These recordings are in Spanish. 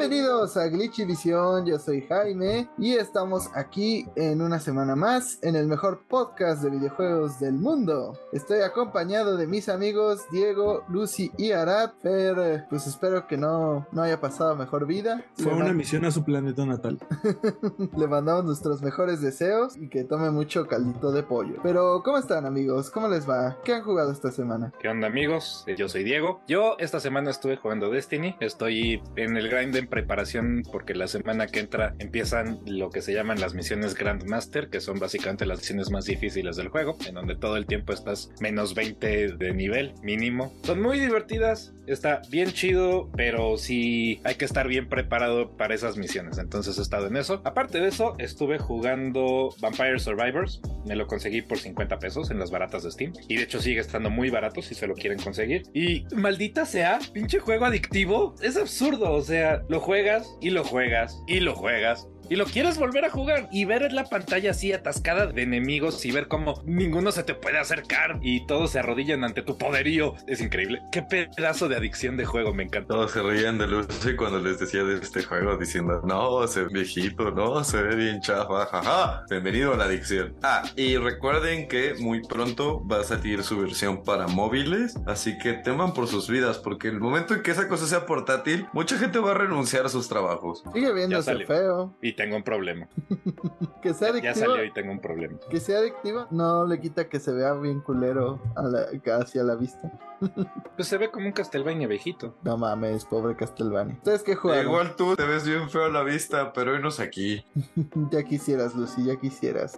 Bienvenidos a Glitchy Visión, yo soy Jaime y estamos aquí en una semana más en el mejor podcast de videojuegos del mundo. Estoy acompañado de mis amigos Diego, Lucy y Arad, pero pues espero que no, no haya pasado mejor vida. Fue una misión a su planeta natal. Le mandamos nuestros mejores deseos y que tome mucho caldito de pollo. Pero ¿cómo están amigos? ¿Cómo les va? ¿Qué han jugado esta semana? ¿Qué onda amigos? Yo soy Diego. Yo esta semana estuve jugando Destiny. Estoy en el grind en preparación porque la semana que entra empiezan lo que se llaman las misiones Grandmaster, que son básicamente las misiones más difíciles del juego, en donde todo el tiempo estás menos 20 de nivel mínimo. Son muy divertidas, está bien chido, pero sí hay que estar bien preparado para esas misiones. Entonces he estado en eso. Aparte de eso, estuve jugando Vampire Survivors. Me lo conseguí por 50 pesos en las baratas de Steam. Y de hecho sigue estando muy barato si se lo quieren conseguir. Y maldita sea, pinche juego adictivo. Es absurdo, o sea, lo juegas y lo juegas y lo juegas y lo quieres volver a jugar y ver la pantalla así atascada de enemigos y ver cómo ninguno se te puede acercar y todos se arrodillan ante tu poderío. Es increíble. Qué pedazo de adicción de juego, me encantó. Todos se reían de Lucy cuando les decía de este juego diciendo, no, se ve viejito, no, se ve bien chafa, jaja. Bienvenido a la adicción. Ah, y recuerden que muy pronto va a salir su versión para móviles, así que teman por sus vidas porque el momento en que esa cosa sea portátil, mucha gente va a renunciar a sus trabajos. Sigue viéndose feo. Y tengo un problema. que sea adictiva. Ya salió y tengo un problema. Que sea adictiva no le quita que se vea bien culero a la, hacia la vista. Pues se ve como un Castlevania viejito. No mames, pobre Castlevania. ¿Ustedes qué juegan? Igual tú te ves bien feo a la vista, pero hoy aquí. ya quisieras, Lucy, ya quisieras.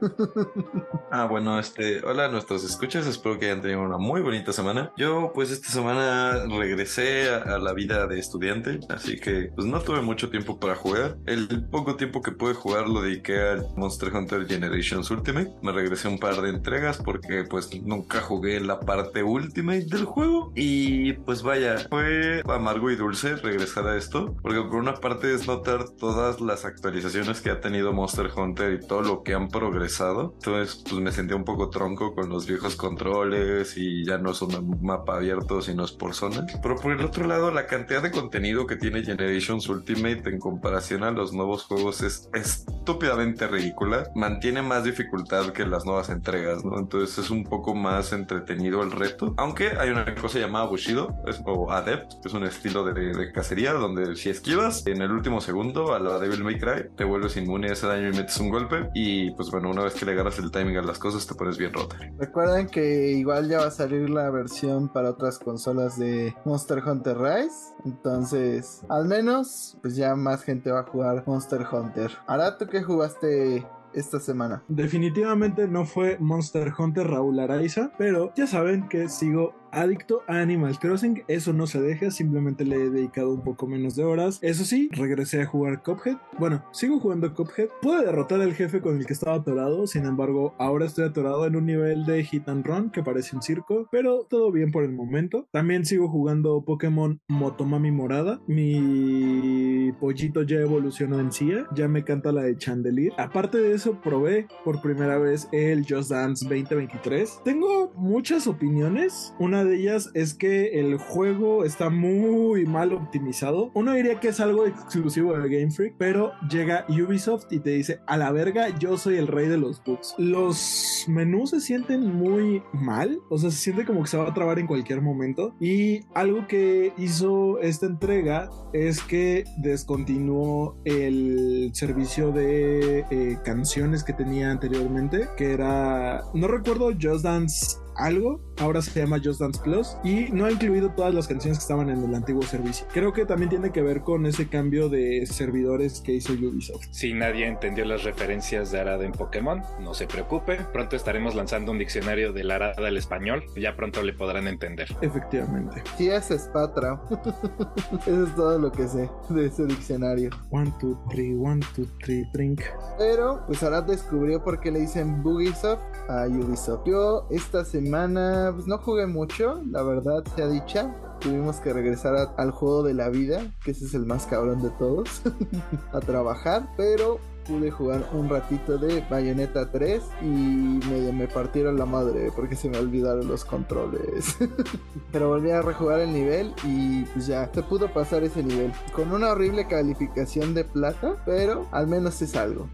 ah, bueno, este, hola a nuestros escuchas, espero que hayan tenido una muy bonita semana. Yo, pues, esta semana regresé a, a la vida de estudiante, así que, pues, no tuve mucho tiempo para jugar. El poco tiempo que pude jugar lo dediqué al Monster Hunter Generations Ultimate. Me regresé un par de entregas porque pues nunca jugué la parte Ultimate del juego. Y pues vaya, fue amargo y dulce regresar a esto. Porque por una parte es notar todas las actualizaciones que ha tenido Monster Hunter y todo lo que han progresado. Entonces pues me sentí un poco tronco con los viejos controles y ya no es un mapa abierto sino es por zona. Pero por el otro lado la cantidad de contenido que tiene Generations Ultimate en comparación a los nuevos juegos es estúpidamente ridícula. Mantiene más dificultad que las nuevas entregas, ¿no? Entonces es un poco más entretenido el reto. Aunque hay una cosa llamada Bushido o Adept, que es un estilo de, cacería donde si esquivas en el último segundo a la Devil May Cry, te vuelves inmune a ese daño y metes un golpe. Y pues bueno, una vez que le agarras el timing a las cosas, te pones bien rota. Recuerden que igual ya va a salir la versión para otras consolas de Monster Hunter Rise. Entonces, al menos, pues ya más gente va a jugar Monster Hunter. Ahora, ¿tú qué jugaste esta semana? Definitivamente no fue Monster Hunter Raúl Araiza, pero ya saben que sigo adicto a Animal Crossing. Eso no se deja, simplemente le he dedicado un poco menos de horas. Eso sí, regresé a jugar Cuphead. Bueno, sigo jugando Cuphead. Pude derrotar al jefe con el que estaba atorado, sin embargo, ahora estoy atorado en un nivel de hit and run que parece un circo, pero todo bien por el momento. También sigo jugando Pokémon Motomami Morada. Mi pollito ya evolucionó en CIA, ya me canta la de Chandelier. Aparte de eso, probé por primera vez el Just Dance 2023. Tengo muchas opiniones. Una de ellas es que el juego está muy mal optimizado. Uno diría que es algo exclusivo de Game Freak, pero llega Ubisoft y te dice, a la verga, yo soy el rey de los bugs. Los menús se sienten muy mal, o sea, se siente como que se va a trabar en cualquier momento. Y algo que hizo esta entrega es que descontinuó el servicio de eh, canciones que tenía anteriormente, que era, no recuerdo, Just Dance algo, ahora se llama Just Dance Plus y no ha incluido todas las canciones que estaban en el antiguo servicio. Creo que también tiene que ver con ese cambio de servidores que hizo Ubisoft. Si nadie entendió las referencias de Arada en Pokémon, no se preocupe, pronto estaremos lanzando un diccionario del Arada al español, ya pronto le podrán entender. Efectivamente. Sí, es Spatra. Eso es todo lo que sé de ese diccionario. One, two, three, one, two, three, drink. Pero, pues Arad descubrió por qué le dicen Bugisoft a Ubisoft. Yo esta semana pues no jugué mucho, la verdad sea dicha. Tuvimos que regresar al juego de la vida, que ese es el más cabrón de todos, a trabajar, pero pude jugar un ratito de Bayonetta 3 y me, me partieron la madre porque se me olvidaron los controles. Pero volví a rejugar el nivel y pues ya se pudo pasar ese nivel. Con una horrible calificación de plata, pero al menos es algo.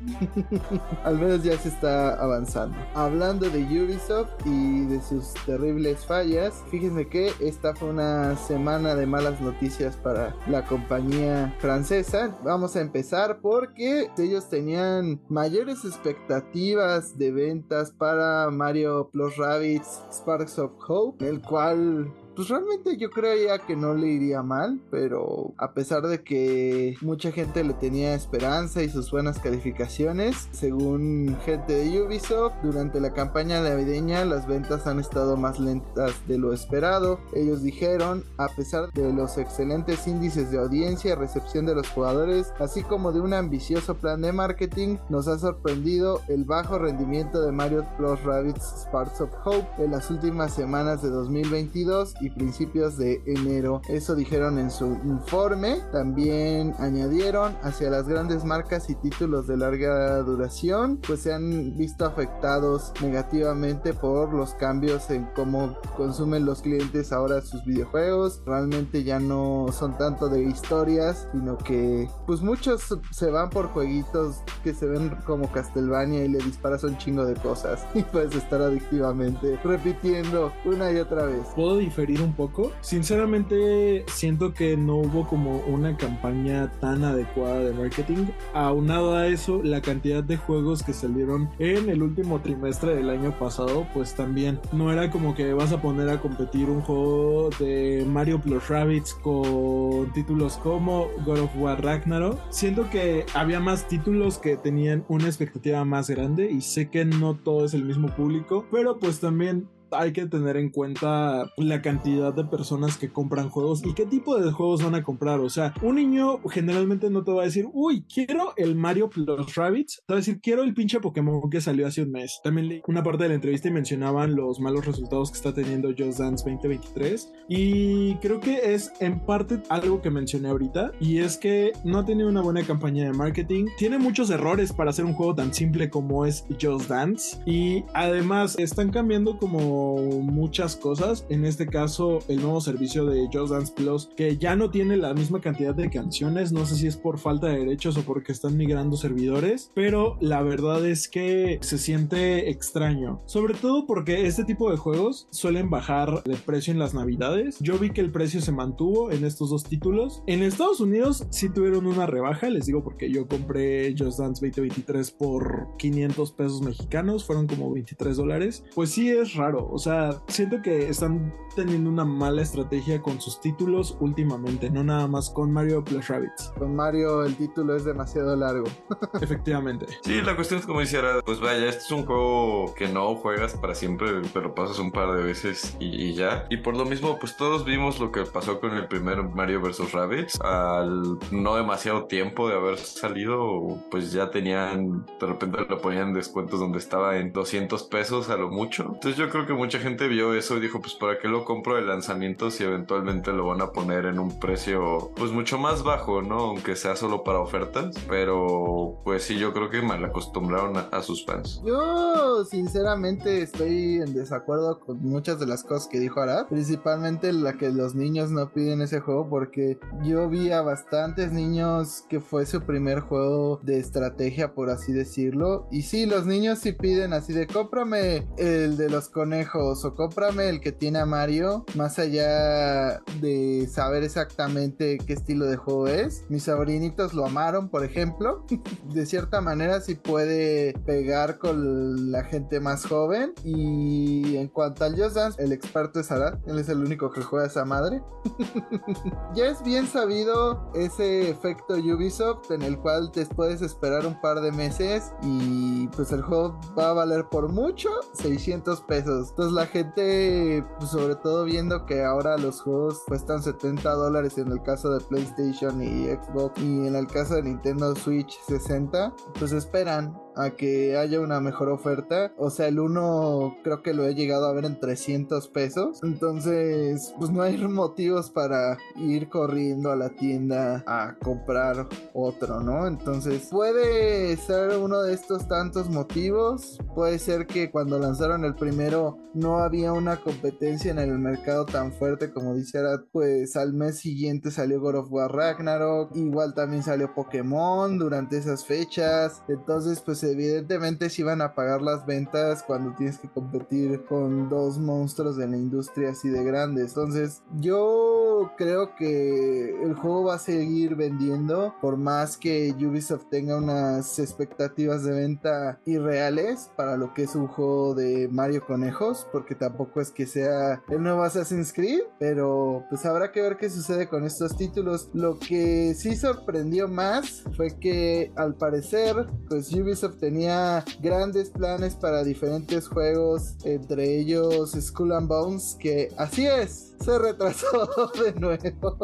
al menos ya se está avanzando. Hablando de Ubisoft y de sus terribles fallas, fíjense que esta fue una semana de malas noticias para la compañía francesa. Vamos a empezar porque ellos tenían mayores expectativas de ventas para Mario Plus Rabbits Sparks of Hope, el cual pues realmente yo creía que no le iría mal, pero a pesar de que mucha gente le tenía esperanza y sus buenas calificaciones, según gente de Ubisoft, durante la campaña navideña las ventas han estado más lentas de lo esperado. Ellos dijeron, a pesar de los excelentes índices de audiencia y recepción de los jugadores, así como de un ambicioso plan de marketing, nos ha sorprendido el bajo rendimiento de Mario Plus Rabbids Sparks of Hope en las últimas semanas de 2022 y principios de enero. Eso dijeron en su informe. También añadieron hacia las grandes marcas y títulos de larga duración, pues se han visto afectados negativamente por los cambios en cómo consumen los clientes ahora sus videojuegos. Realmente ya no son tanto de historias, sino que pues muchos se van por jueguitos que se ven como Castlevania y le disparas un chingo de cosas y puedes estar adictivamente repitiendo una y otra vez. Puedo diferir un poco. Sinceramente, siento que no hubo como una campaña tan adecuada de marketing. Aunado a eso, la cantidad de juegos que salieron en el último trimestre del año pasado, pues también no era como que vas a poner a competir un juego de Mario Plus Rabbits con títulos como God of War Ragnarok. Siento que había más títulos que tenían una expectativa más grande y sé que no todo es el mismo público, pero pues también hay que tener en cuenta la cantidad de personas que compran juegos y qué tipo de juegos van a comprar. O sea, un niño generalmente no te va a decir, uy, quiero el Mario Plus Rabbits. Te va a decir, quiero el pinche Pokémon que salió hace un mes. También leí una parte de la entrevista y mencionaban los malos resultados que está teniendo Just Dance 2023. Y creo que es en parte algo que mencioné ahorita. Y es que no ha tenido una buena campaña de marketing. Tiene muchos errores para hacer un juego tan simple como es Just Dance. Y además están cambiando como muchas cosas. En este caso, el nuevo servicio de Just Dance Plus, que ya no tiene la misma cantidad de canciones. No sé si es por falta de derechos o porque están migrando servidores, pero la verdad es que se siente extraño. Sobre todo porque este tipo de juegos suelen bajar de precio en las navidades. Yo vi que el precio se mantuvo en estos dos títulos. En Estados Unidos sí tuvieron una rebaja, les digo porque yo compré Just Dance 2023 por 500 pesos mexicanos, fueron como 23 dólares. Pues sí es raro, o sea, siento que están teniendo una mala estrategia con sus títulos últimamente, no nada más con Mario Plus Rabbits. Con Mario el título es demasiado largo. Efectivamente. Sí, la cuestión es como dijera, pues vaya, este es un juego que no juegas para siempre, pero pasas un par de veces y, ya. Y por lo mismo, pues todos vimos lo que pasó con el primer Mario vs. Rabbits. Al no demasiado tiempo de haber salido, pues ya tenían, de repente lo ponían en descuentos donde estaba en 200 pesos a lo mucho. Entonces yo creo que mucha gente vio eso y dijo, pues para qué lo compro de lanzamiento si eventualmente lo van a poner en un precio pues mucho más bajo, ¿no? Aunque sea solo para ofertas. Pero pues sí, yo creo que mal acostumbraron a, sus fans. Yo sinceramente estoy en desacuerdo con muchas de las cosas que dijo Arad. Principalmente la que los niños no piden ese juego porque yo vi a bastantes niños que fue su primer juego de estrategia, por así decirlo. Y sí, los niños sí piden así de cómprame el de los conejos o cómprame el que tiene a Mario, más allá de saber exactamente qué estilo de juego es. Mis sobrinitos lo amaron, por ejemplo. de cierta manera sí puede pegar con la gente más joven. Y en cuanto al Just Dance, el experto es Arad. Él es el único que juega esa madre. ya es bien sabido ese efecto Ubisoft en el cual te puedes esperar un par de meses y pues el juego va a valer por mucho 600 pesos. Entonces la gente, pues, sobre todo viendo que ahora los juegos cuestan 70 dólares en el caso de PlayStation y Xbox y en el caso de Nintendo Switch 60, pues esperan a que haya una mejor oferta. O sea, el uno creo que lo he llegado a ver en 300 pesos. Entonces, pues no hay motivos para ir corriendo a la tienda a comprar otro, ¿no? Entonces, puede ser uno de estos tantos motivos. Puede ser que cuando lanzaron el primero no había una competencia en el mercado tan fuerte como dice Arad. Pues al mes siguiente salió God of War Ragnarok. Igual también salió Pokémon durante esas fechas. Entonces, pues evidentemente si van a pagar las ventas cuando tienes que competir con dos monstruos de la industria así de grandes. Entonces, yo creo que el juego va a seguir vendiendo por más que Ubisoft tenga unas expectativas de venta irreales para lo que es un juego de Mario Conejos, porque tampoco es que sea el nuevo Assassin's Creed, pero pues habrá que ver qué sucede con estos títulos. Lo que sí sorprendió más fue que al parecer pues Ubisoft tenía grandes planes para diferentes juegos, entre ellos Skull and Bones, que así es, se retrasó de nuevo.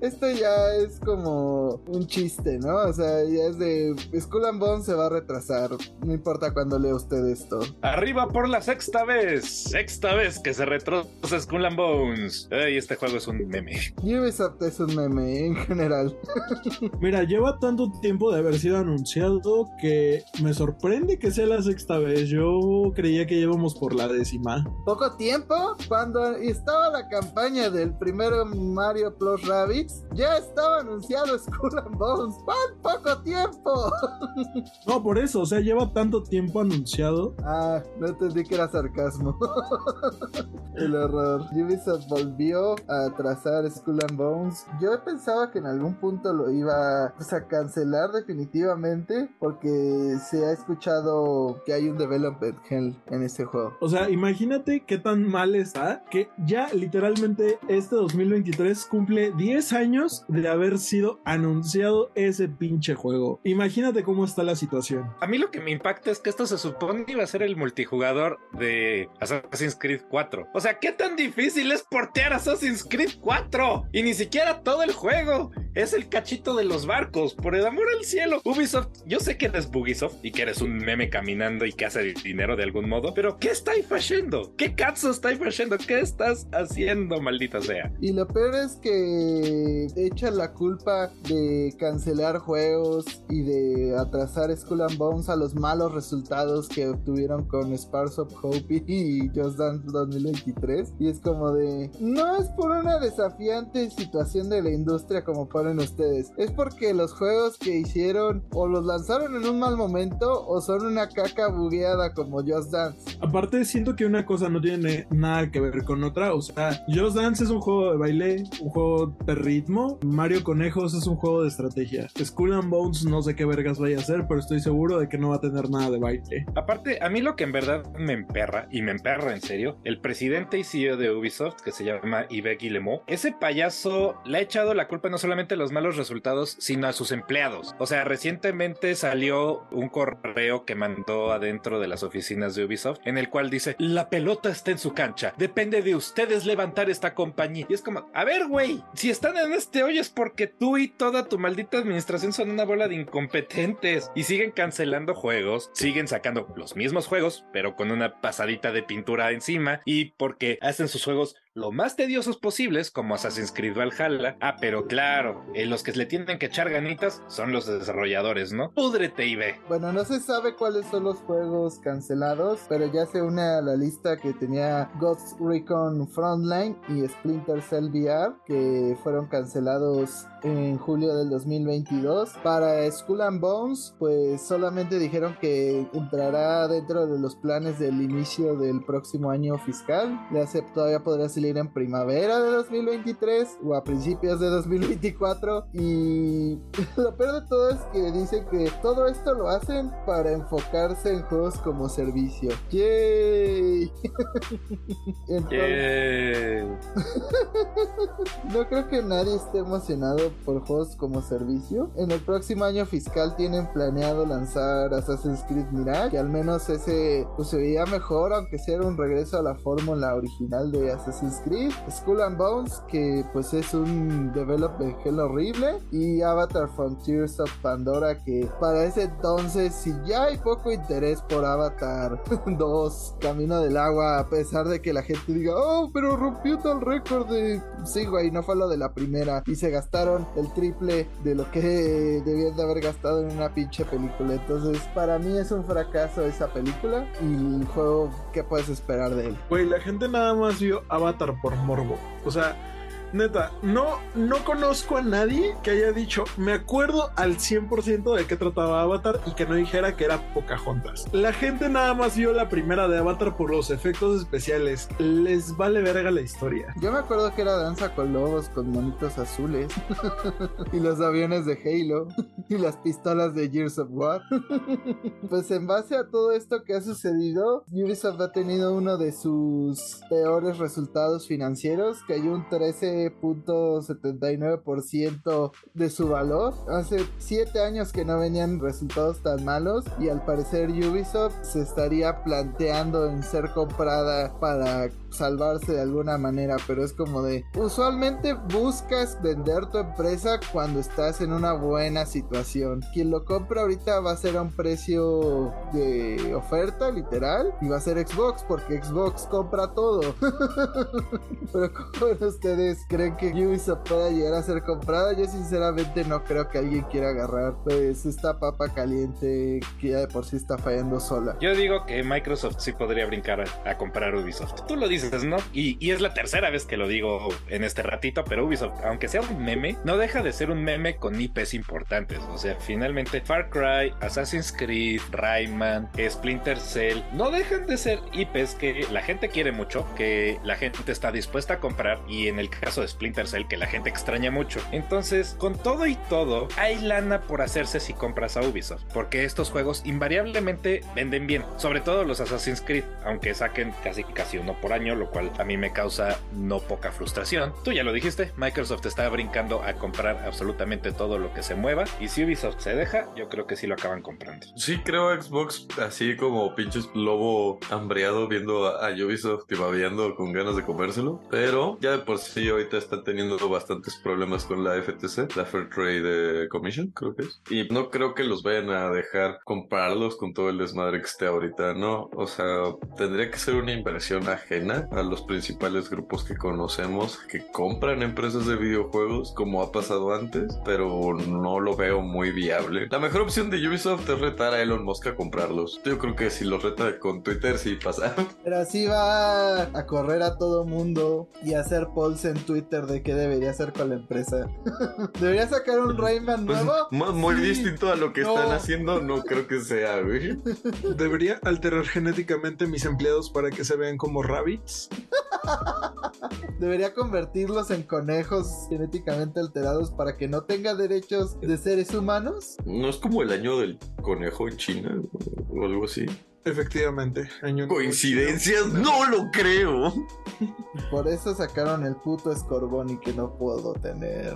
Esto ya es como un chiste, ¿no? O sea, ya es de Skull and Bones se va a retrasar. No importa cuando lea usted esto. Arriba por la sexta vez. Sexta vez que se retrasa Skull and Bones. Ay, este juego es un meme. Ubisoft es un meme en general. Mira, lleva tanto tiempo de haber sido anunciado que me sorprende que sea la sexta vez. Yo creía que llevamos por la décima. Poco tiempo, cuando estaba la campaña del primero Mario Plus Rabbids, ya estaba anunciado Skull and Bones. ¡Cuán poco tiempo! No, por eso, o sea, lleva tanto tiempo anunciado. ah, no entendí que era sarcasmo. El horror. Ubisoft volvió a trazar Skull and Bones. Yo pensaba que en algún punto lo iba pues, a cancelar definitivamente porque se ha escuchado que hay un development hell en este juego. O sea, imagínate qué tan mal está que ya este 2023 cumple 10 años de haber sido anunciado ese pinche juego. Imagínate cómo está la situación. A mí lo que me impacta es que esto se supone iba a ser el multijugador de Assassin's Creed 4. O sea, ¿qué tan difícil es portear Assassin's Creed 4? Y ni siquiera todo el juego. Es el cachito de los barcos, por el amor al cielo. Ubisoft, yo sé que eres Bugisoft y que eres un meme caminando y que hace dinero de algún modo, pero ¿qué estáis haciendo? ¿Qué cazzo estáis haciendo? ¿Qué estás haciendo, maldita sea? Y lo peor es que echan la culpa de cancelar juegos y de atrasar Skull and Bones a los malos resultados que obtuvieron con Spars of Hope y Just Dance 2023. Y es como de, no es por una desafiante situación de la industria como ponen ustedes, es porque los juegos que hicieron o los lanzaron en un mal momento o son una caca bugueada como Just Dance. Aparte, siento que una cosa no tiene nada que ver con otra. O sea, Just Dance es un juego de baile, un juego de ritmo. Mario Conejos es un juego de estrategia. Skull and Bones no sé qué vergas vaya a hacer, pero estoy seguro de que no va a tener nada de baile. Aparte, a mí lo que en verdad me emperra, y me emperra en serio, el presidente y CEO de Ubisoft, que se llama Yves Guillemot, ese payaso le ha echado la culpa no solamente a los malos resultados, sino a sus empleados. O sea, recientemente salió un correo que mandó adentro de las oficinas de Ubisoft, en el cual dice, la pelota está en su cancha, depende de ustedes levantar esta compañía. Y es como, a ver, güey, si están en este hoyo es porque tú y toda tu maldita administración son una bola de incompetentes y siguen cancelando juegos, siguen sacando los mismos juegos, pero con una pasadita de pintura encima y porque hacen sus juegos lo más tediosos posibles, como Assassin's Creed Valhalla. Ah, pero claro, eh, los que le tienen que echar ganitas son los desarrolladores, ¿no? Púdrete, IB. Bueno, no se sabe cuáles son los juegos cancelados, pero ya se une a la lista que tenía Ghost Recon Frontline y Splinter Cell VR, que fueron cancelados en julio del 2022. Para Skull and Bones, pues solamente dijeron que entrará dentro de los planes del inicio del próximo año fiscal. Ya se todavía podrá salir en primavera de 2023 o a principios de 2024. Y lo peor de todo es que dicen que todo esto lo hacen para enfocarse en juegos como servicio. ¡Yay! Entonces, Yeah. no creo que nadie esté emocionado por juegos como servicio. En el próximo año fiscal tienen planeado lanzar Assassin's Creed Mirage, que al menos ese pues, se veía mejor, aunque sea un regreso a la fórmula original de Assassin's Creed. Skull and Bones, que pues es un development hell horrible. Y Avatar Frontiers of Pandora, que para ese entonces, si ya hay poco interés por Avatar 2, Camino del Agua, a pesar de que la gente diga, oh, pero rompió tal récord de... Sí, güey, no fue lo de la primera. Y se gastaron el triple de lo que debían de haber gastado en una pinche película. Entonces, para mí es un fracaso esa película y el juego, ¿qué puedes esperar de él? Güey, la gente nada más vio Avatar por morbo. O sea, neta, no, no conozco a nadie que haya dicho, me acuerdo al 100% de qué trataba Avatar y que no dijera que era Pocahontas. La gente nada más vio la primera de Avatar por los efectos especiales. Les vale verga la historia. Yo me acuerdo que era danza con lobos, con monitos azules. y los aviones de Halo. y las pistolas de Gears of War. pues en base a todo esto que ha sucedido, Ubisoft ha tenido uno de sus peores resultados financieros, que hay un 13.79% de su valor. Hace 7 años que no venían resultados tan malos y al parecer Ubisoft se estaría planteando en ser comprada para salvarse de alguna manera, pero es como de, usualmente buscas vender tu empresa cuando estás en una buena situación. Quien lo compra ahorita va a ser a un precio de oferta, literal, y va a ser Xbox, porque Xbox compra todo. pero como ustedes creen que Ubisoft pueda llegar a ser comprada, yo sinceramente no creo que alguien quiera agarrar pues esta papa caliente que ya de por sí está fallando sola. Yo digo que Microsoft sí podría brincar a, a comprar Ubisoft. Tú lo dices, Y, y, es la tercera vez que lo digo en este ratito, pero Ubisoft, aunque sea un meme, no deja de ser un meme con IPs importantes. O sea, finalmente Far Cry, Assassin's Creed, Rayman, Splinter Cell, no dejan de ser IPs que la gente quiere mucho, que la gente está dispuesta a comprar y en el caso de Splinter Cell que la gente extraña mucho. Entonces, con todo y todo, hay lana por hacerse si compras a Ubisoft, porque estos juegos invariablemente venden bien, sobre todo los Assassin's Creed, aunque saquen casi casi uno por año, lo cual a mí me causa no poca frustración. Tú ya lo dijiste, Microsoft está brincando a comprar absolutamente todo lo que se mueva y si Ubisoft se deja, yo creo que sí lo acaban comprando. Sí, creo Xbox así como pinches lobo hambreado viendo a, Ubisoft y babeando con ganas de comérselo, pero ya de por sí ahorita están teniendo bastantes problemas con la FTC, la Fair Trade Commission, creo que es. Y no creo que los vayan a dejar comprarlos con todo el desmadre que esté ahorita, ¿no? O sea, tendría que ser una inversión ajena a los principales grupos que conocemos que compran empresas de videojuegos como ha pasado antes, pero no lo veo muy viable. La mejor opción de Ubisoft es retar a Elon Musk a comprarlos. Yo creo que si los reta con Twitter sí pasa. Pero así va a correr a todo mundo y hacer polls en Twitter de qué debería hacer con la empresa. debería sacar un Rayman pues, nuevo. muy distinto a lo que están haciendo, no creo que sea, güey. Debería alterar genéticamente mis empleados para que se vean como Debería convertirlos en conejos genéticamente alterados para que no tenga derechos de seres humanos. ¿No es como el año del conejo en China o algo así? Efectivamente. ¿Coincidencias? No lo creo. Por eso sacaron el puto Scorboni que no puedo tener.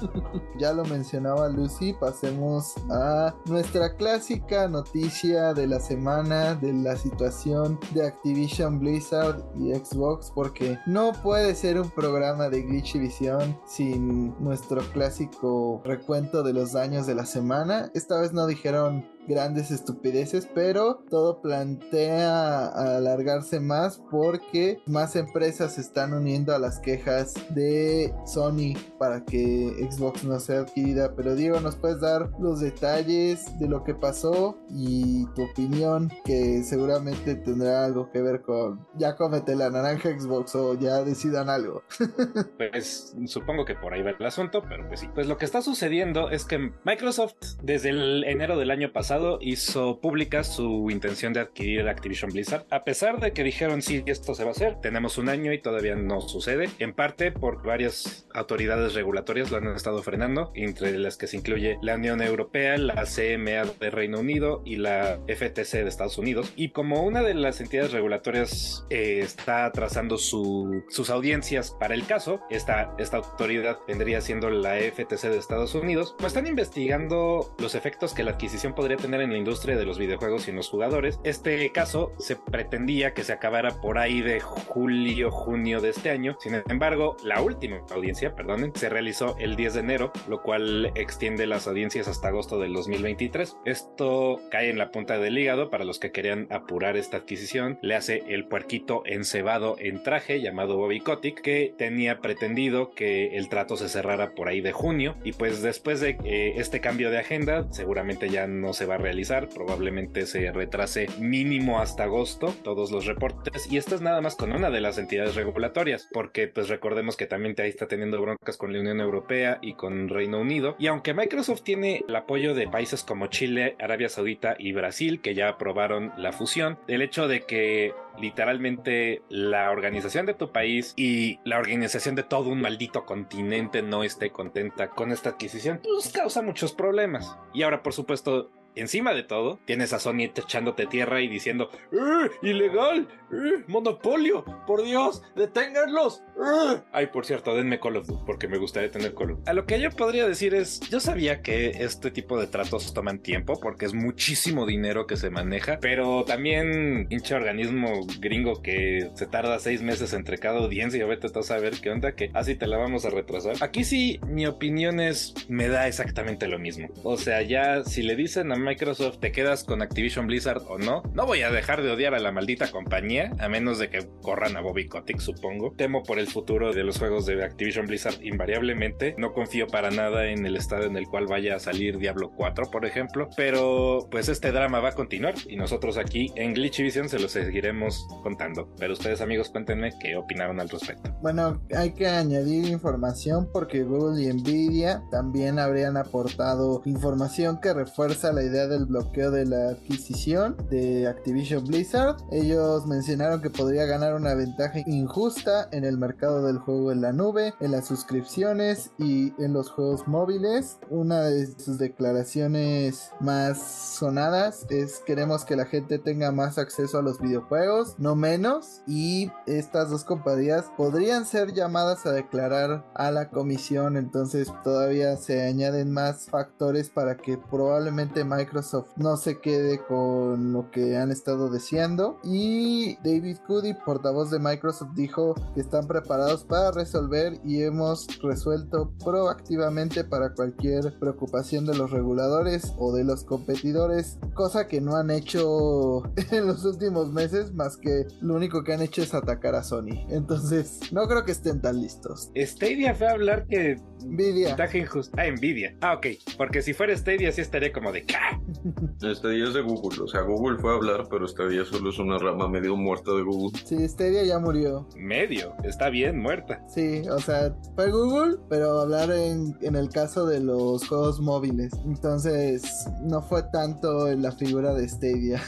ya lo mencionaba Lucy, pasemos a nuestra clásica noticia de la semana de la situación de Activision Blizzard y Xbox, porque no puede ser un programa de Glitch Vision sin nuestro clásico recuento de los daños de la semana. Esta vez no dijeron grandes estupideces, pero todo plantea alargarse más porque más empresas se están uniendo a las quejas de Sony para que Xbox no sea adquirida. Pero Diego, ¿nos puedes dar los detalles de lo que pasó y tu opinión que seguramente tendrá algo que ver con ya cómete la naranja Xbox o ya decidan algo? pues supongo que por ahí va el asunto, pero pues sí. Pues lo que está sucediendo es que Microsoft desde el enero del año pasado hizo pública su intención de adquirir Activision Blizzard. A pesar de que dijeron sí, esto se va a hacer, tenemos un año y todavía no sucede, en parte por varias autoridades regulatorias lo han estado frenando, entre las que se incluye la Unión Europea, la CMA de Reino Unido y la FTC de Estados Unidos. Y como una de las entidades regulatorias eh, está trazando sus audiencias para el caso, esta, esta autoridad vendría siendo la FTC de Estados Unidos, pues están investigando los efectos que la adquisición podría tener en la industria de los videojuegos y en los jugadores. Este caso se pretendía que se acabara por ahí de julio, junio de este año. Sin embargo, la última audiencia, perdonen, se realizó el 10 de enero, lo cual extiende las audiencias hasta agosto del 2023. Esto cae en la punta del hígado para los que querían apurar esta adquisición. Le hace el puerquito encebado en traje llamado Bobby Kotick, que tenía pretendido que el trato se cerrara por ahí de junio. Y pues después de eh, este cambio de agenda, seguramente ya no se va realizar. Probablemente se retrase mínimo hasta agosto todos los reportes. Y esto es nada más con una de las entidades regulatorias, porque pues recordemos que también ahí está teniendo broncas con la Unión Europea y con Reino Unido. Y aunque Microsoft tiene el apoyo de países como Chile, Arabia Saudita y Brasil, que ya aprobaron la fusión, el hecho de que literalmente la organización de tu país y la organización de todo un maldito continente no esté contenta con esta adquisición, pues causa muchos problemas. Y ahora, por supuesto, encima de todo, tienes a Sony echándote tierra y diciendo, ¡Eh, ¡Ilegal! ¡Eh, ¡Monopolio! ¡Por Dios! ¡Deténganlos! ¡Eh! Ay, por cierto, denme Call of Duty porque me gustaría tener Call of Duty. A lo que yo podría decir es, yo sabía que este tipo de tratos toman tiempo porque es muchísimo dinero que se maneja, pero también hinche organismo gringo que se tarda seis meses entre cada audiencia y vete a saber qué onda, que así te la vamos a retrasar. Aquí sí, mi opinión es, me da exactamente lo mismo. O sea, ya si le dicen a Microsoft te quedas con Activision Blizzard o no, no voy a dejar de odiar a la maldita compañía, a menos de que corran a Bobby Kotick, supongo. Temo por el futuro de los juegos de Activision Blizzard invariablemente. No confío para nada en el estado en el cual vaya a salir Diablo 4, por ejemplo. Pero pues este drama va a continuar y nosotros aquí en Glitchivision se lo seguiremos contando. Pero ustedes amigos cuéntenme qué opinaron al respecto. Bueno, hay que añadir información porque Google y Nvidia también habrían aportado información que refuerza la idea del bloqueo de la adquisición de Activision Blizzard. Ellos mencionaron que podría ganar una ventaja injusta en el mercado del juego en la nube, en las suscripciones y en los juegos móviles. Una de sus declaraciones más sonadas es queremos que la gente tenga más acceso a los videojuegos, no menos. Y estas dos compañías podrían ser llamadas a declarar a la comisión. Entonces todavía se añaden más factores para que probablemente Microsoft Microsoft no se quede con lo que han estado deseando. Y David Cuddy, portavoz de Microsoft, dijo que están preparados para resolver y hemos resuelto proactivamente para cualquier preocupación de los reguladores o de los competidores, cosa que no han hecho en los últimos meses, más que lo único que han hecho es atacar a Sony. Entonces, no creo que estén tan listos. Stadia fue a hablar que Nvidia. Ah, Nvidia. Ah, ok. Porque si fuera Stadia, sí estaría como de. Stadia es de Google. O sea, Google fue a hablar, pero Stadia solo es una rama medio muerta de Google. Sí, Stadia ya murió. Medio. Está bien, muerta. Sí, o sea, fue Google, pero hablar en, en el caso de los juegos móviles. Entonces, no fue tanto en la figura de Stadia.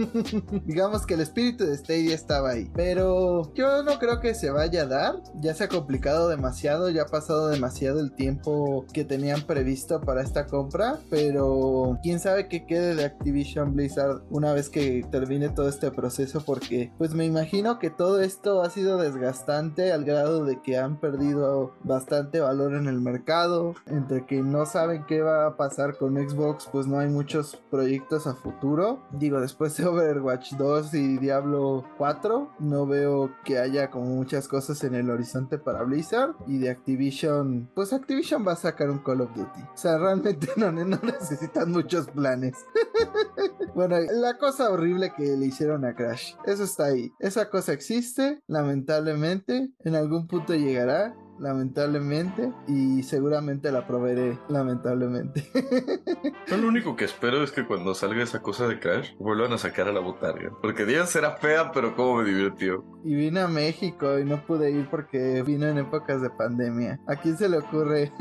Digamos que el espíritu de Stadia estaba ahí. Pero yo no creo que se vaya a dar. Ya se ha complicado demasiado, ya ha pasado demasiado el tiempo que tenían previsto para esta compra. Pero quién sabe qué quede de Activision Blizzard una vez que termine todo este proceso. Porque pues me imagino que todo esto ha sido desgastante al grado de que han perdido bastante valor en el mercado. Entre que no saben qué va a pasar con Xbox, pues no hay muchos proyectos a futuro. Digo, después de Overwatch 2 y Diablo 4, no veo que haya como muchas cosas en el horizonte para Blizzard. Y de Activision, pues Activision va a sacar un Call of Duty. O sea, realmente no, no necesitan muchos planes. bueno, la cosa horrible que le hicieron a Crash, eso está ahí. Esa cosa existe, lamentablemente, en algún punto llegará lamentablemente, y seguramente la proveeré, lamentablemente. Yo lo único que espero es que cuando salga esa cosa de Crash, vuelvan a sacar a la botarga. Porque Díaz era fea, pero cómo me divirtió. Y vine a México y no pude ir porque vino en épocas de pandemia. ¿A quién se le ocurre?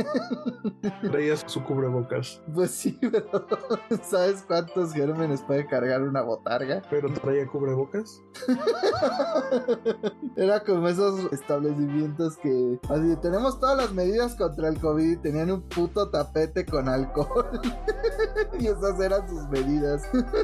Traías su cubrebocas. Pues sí, pero ¿sabes cuántos gérmenes puede cargar una botarga? Pero traía cubrebocas. Era como esos establecimientos que así tenemos todas las medidas contra el COVID y tenían un puto tapete con alcohol. y esas eran sus medidas.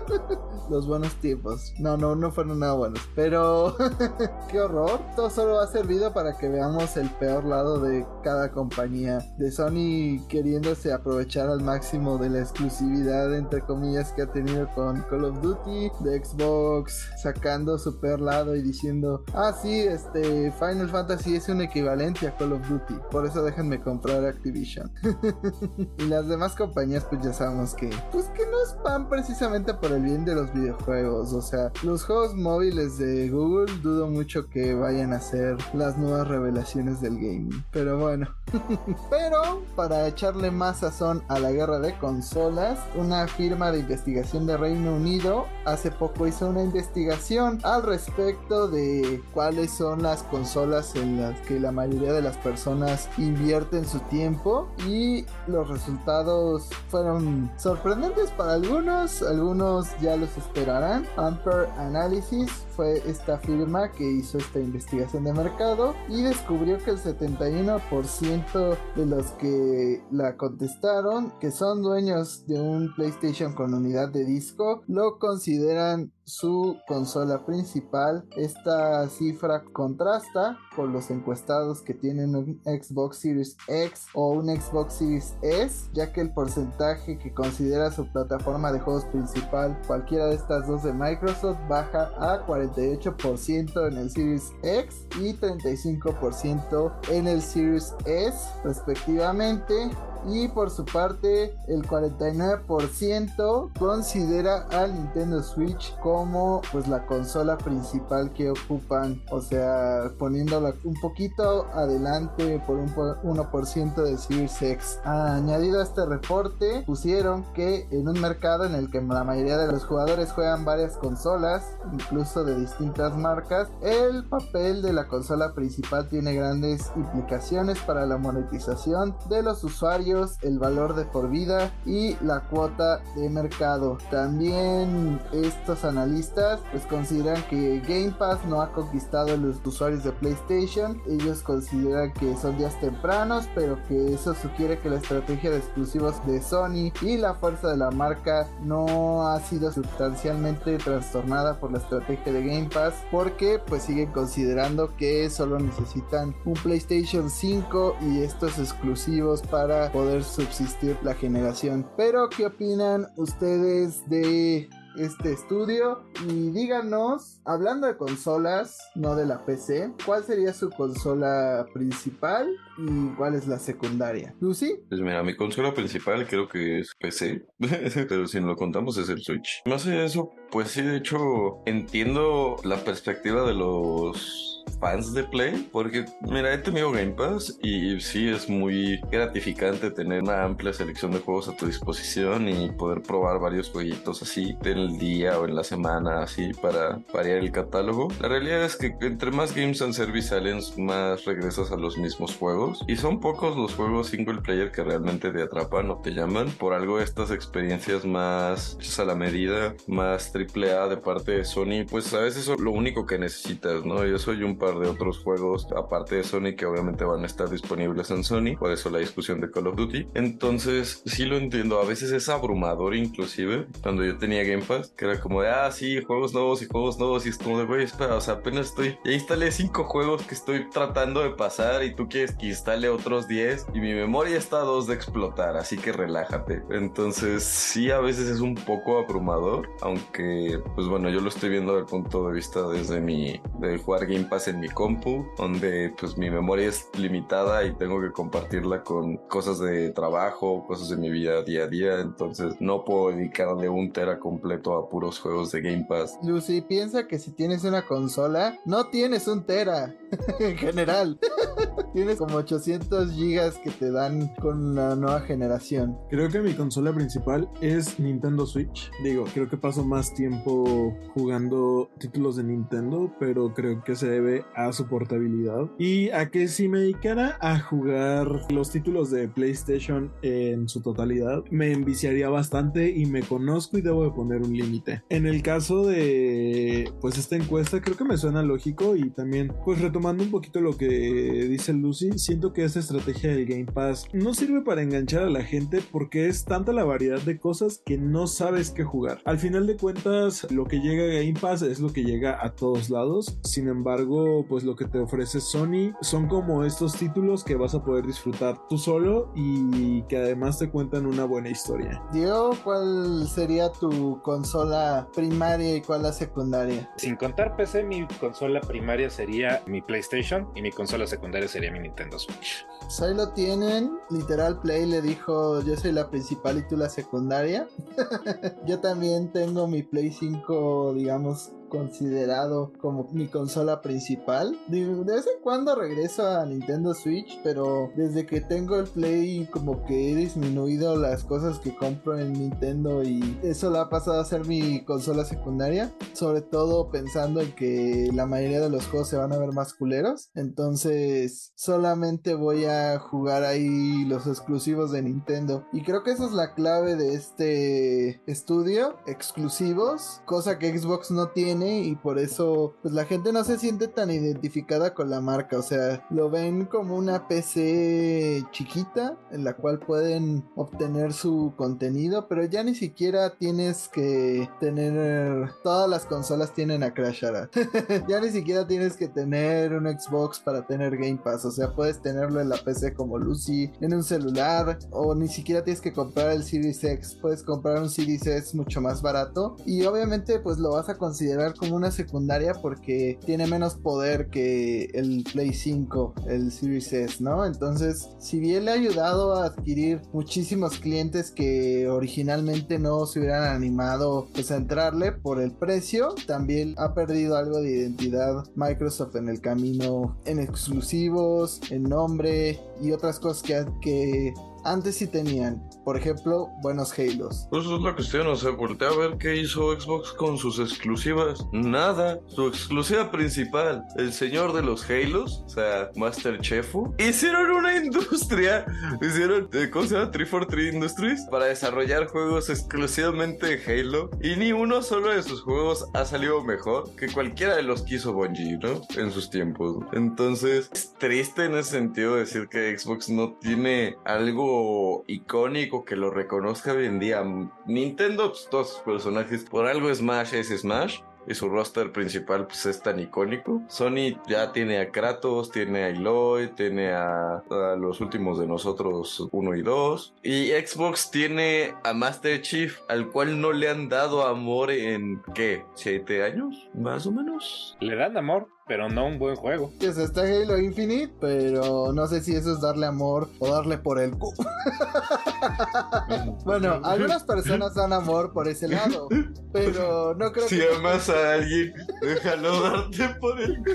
Los buenos tiempos. No, no, no fueron nada buenos. Pero qué horror. Todo solo ha servido para que veamos el peor lado de cada compañía. De Sony queriéndose aprovechar al máximo de la exclusividad entre comillas que ha tenido con Call of Duty. De Xbox sacando su peor lado y diciendo, ah sí, este Final Fantasy es un equivalente a Call of Duty. Por eso déjenme comprar Activision. y las demás compañías pues ya sabemos que pues que no es pan precisamente por el bien de los videojuegos. O sea, los juegos móviles de Google dudo mucho que vayan a ser las nuevas revelaciones del gaming. Pero bueno. Pero para echarle más sazón a la guerra de consolas, una firma de investigación de Reino Unido hace poco hizo una investigación al respecto de cuáles son las consolas en las que la mayoría de las personas invierten su tiempo y los resultados fueron sorprendentes para algunos, algunos ya los esperarán. Amper Analysis fue esta firma que hizo esta investigación de mercado y descubrió que el 71% de los que la contestaron, que son dueños de un PlayStation con unidad de disco, lo consideran su consola principal. Esta cifra contrasta con los encuestados que tienen un Xbox Series X o un Xbox Series S, ya que el porcentaje que considera su plataforma de juegos principal, cualquiera de estas dos de Microsoft, baja a 48% en el Series X y 35% en el Series S, respectivamente y por su parte el 49% considera al Nintendo Switch como pues la consola principal que ocupan, o sea, poniéndola un poquito adelante por un 1% de Series X. Añadido a este reporte, pusieron que en un mercado en el que la mayoría de los jugadores juegan varias consolas, incluso de distintas marcas, el papel de la consola principal tiene grandes implicaciones para la monetización de los usuarios el valor de por vida y la cuota de mercado. También estos analistas pues consideran que Game Pass no ha conquistado a los usuarios de PlayStation. Ellos consideran que son días tempranos, pero que eso sugiere que la estrategia de exclusivos de Sony y la fuerza de la marca no ha sido sustancialmente trastornada por la estrategia de Game Pass porque pues siguen considerando que solo necesitan un PlayStation 5 y estos exclusivos para poder subsistir la generación. Pero, ¿qué opinan ustedes de este estudio y díganos, hablando de consolas, no de la PC, ¿cuál sería su consola principal y cuál es la secundaria? Lucy? Pues mira, mi consola principal creo que es PC, pero si no lo contamos es el Switch. Más allá de eso, pues sí, de hecho entiendo la perspectiva de los fans de Play, porque mira, he tenido Game Pass y sí es muy gratificante tener una amplia selección de juegos a tu disposición y poder probar varios jueguitos así en el día o en la semana, así para variar el catálogo. La realidad es que entre más games and service salen, más regresas a los mismos juegos y son pocos los juegos single player que realmente te atrapan o te llaman. Por algo estas experiencias más hechas a la medida, más triple A de parte de Sony, pues a veces son lo único que necesitas, ¿no? Yo soy un par de otros juegos aparte de Sony que obviamente van a estar disponibles en Sony, por eso la discusión de Call of Duty. Entonces, sí lo entiendo, a veces es abrumador inclusive, cuando yo tenía Game Pass, que era como de, ah, sí, juegos nuevos y juegos nuevos, y es como de, güey, espera, o sea, apenas estoy, ya instalé cinco juegos que estoy tratando de pasar y tú quieres que instale otros 10 y mi memoria está a dos de explotar, así que relájate. Entonces, sí, a veces es un poco abrumador, aunque, pues bueno, yo lo estoy viendo desde el punto de vista desde mi, de jugar Game Pass en mi compu, donde pues mi memoria es limitada y tengo que compartirla con cosas de trabajo, cosas de mi vida día a día, entonces no puedo dedicarle un tera completo a puros juegos de Game Pass. Lucy piensa que si tienes una consola, no tienes un tera, en general. Tienes como 800 gigas que te dan con la nueva generación. Creo que mi consola principal es Nintendo Switch. Digo, creo que paso más tiempo jugando títulos de Nintendo, pero creo que se debe a su portabilidad. Y a que si me dedicara a jugar los títulos de PlayStation en su totalidad, me enviciaría bastante y me conozco y debo de poner un límite. En el caso de pues esta encuesta, creo que me suena lógico y también pues retomando un poquito lo que dice Lucy, siento que esta estrategia del Game Pass no sirve para enganchar a la gente porque es tanta la variedad de cosas que no sabes qué jugar. Al final de cuentas, lo que llega a Game Pass es lo que llega a todos lados. Sin embargo, pues lo que te ofrece Sony son como estos títulos que vas a poder disfrutar tú solo y que además te cuentan una buena historia. Diego, ¿cuál sería tu consola primaria y cuál la secundaria? Sin contar PC, mi consola primaria sería mi PlayStation y mi consola secundaria sería mi Nintendo Switch. Pues lo tienen. Literal Play le dijo, yo soy la principal y tú la secundaria. yo también tengo mi Play 5, digamos, considerado como mi consola principal. De vez en cuando regreso a Nintendo Switch, pero desde que tengo el Play como que he disminuido las cosas que compro en Nintendo y eso lo ha pasado a ser mi consola secundaria, sobre todo pensando en que la mayoría de los juegos se van a ver más culeros, entonces solamente voy a jugar ahí los exclusivos de Nintendo. Y creo que esa es la clave de este estudio, exclusivos, cosa que Xbox no tiene y por eso pues la gente no se siente tan identificada con la marca, o sea, lo ven como una PC chiquita en la cual pueden obtener su contenido, pero ya ni siquiera tienes que tener todas las consolas tienen a Crash ya ni siquiera tienes que tener un Xbox para tener Game Pass, o sea, puedes tenerlo en la PC como Lucy, en un celular o ni siquiera tienes que comprar el Series X, puedes comprar un Series S mucho más barato y obviamente pues lo vas a considerar como una secundaria porque tiene menos poder que el Play 5, el Series S, ¿no? Entonces, si bien le ha ayudado a adquirir muchísimos clientes que originalmente no se hubieran animado pues a entrarle por el precio, también ha perdido algo de identidad Microsoft en el camino en exclusivos, en nombre y otras cosas que, que antes sí tenían, por ejemplo, buenos Halos. Pues es la cuestión, o sea, volteé a ver qué hizo Xbox con sus exclusivas. Nada. Su exclusiva principal, el señor de los Halos, o sea, Master Chefu, hicieron una industria, hicieron, eh, ¿cómo se llama? 343 Industries, para desarrollar juegos exclusivamente de Halo. Y ni uno solo de sus juegos ha salido mejor que cualquiera de los que hizo Bungie, ¿no? En sus tiempos. Entonces, es triste en ese sentido decir que Xbox no tiene algo icónico que lo reconozca hoy en día. Nintendo, pues, todos sus personajes, por algo Smash es Smash y su roster principal pues es tan icónico. Sony ya tiene a Kratos, tiene a Eloy, tiene a, los últimos de nosotros 1 y 2. Y Xbox tiene a Master Chief, al cual no le han dado amor en ¿qué? ¿7 años? Más o menos. Le dan amor, pero no un buen juego. Es está Halo Infinite, pero no sé si eso es darle amor o darle por el cu. bueno, algunas personas dan amor por ese lado, pero no creo si que. Si amas a alguien, déjalo darte por el cu.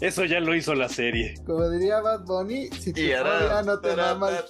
Eso ya lo hizo la serie. Como diría Bad Bunny, si te odia, no te da mal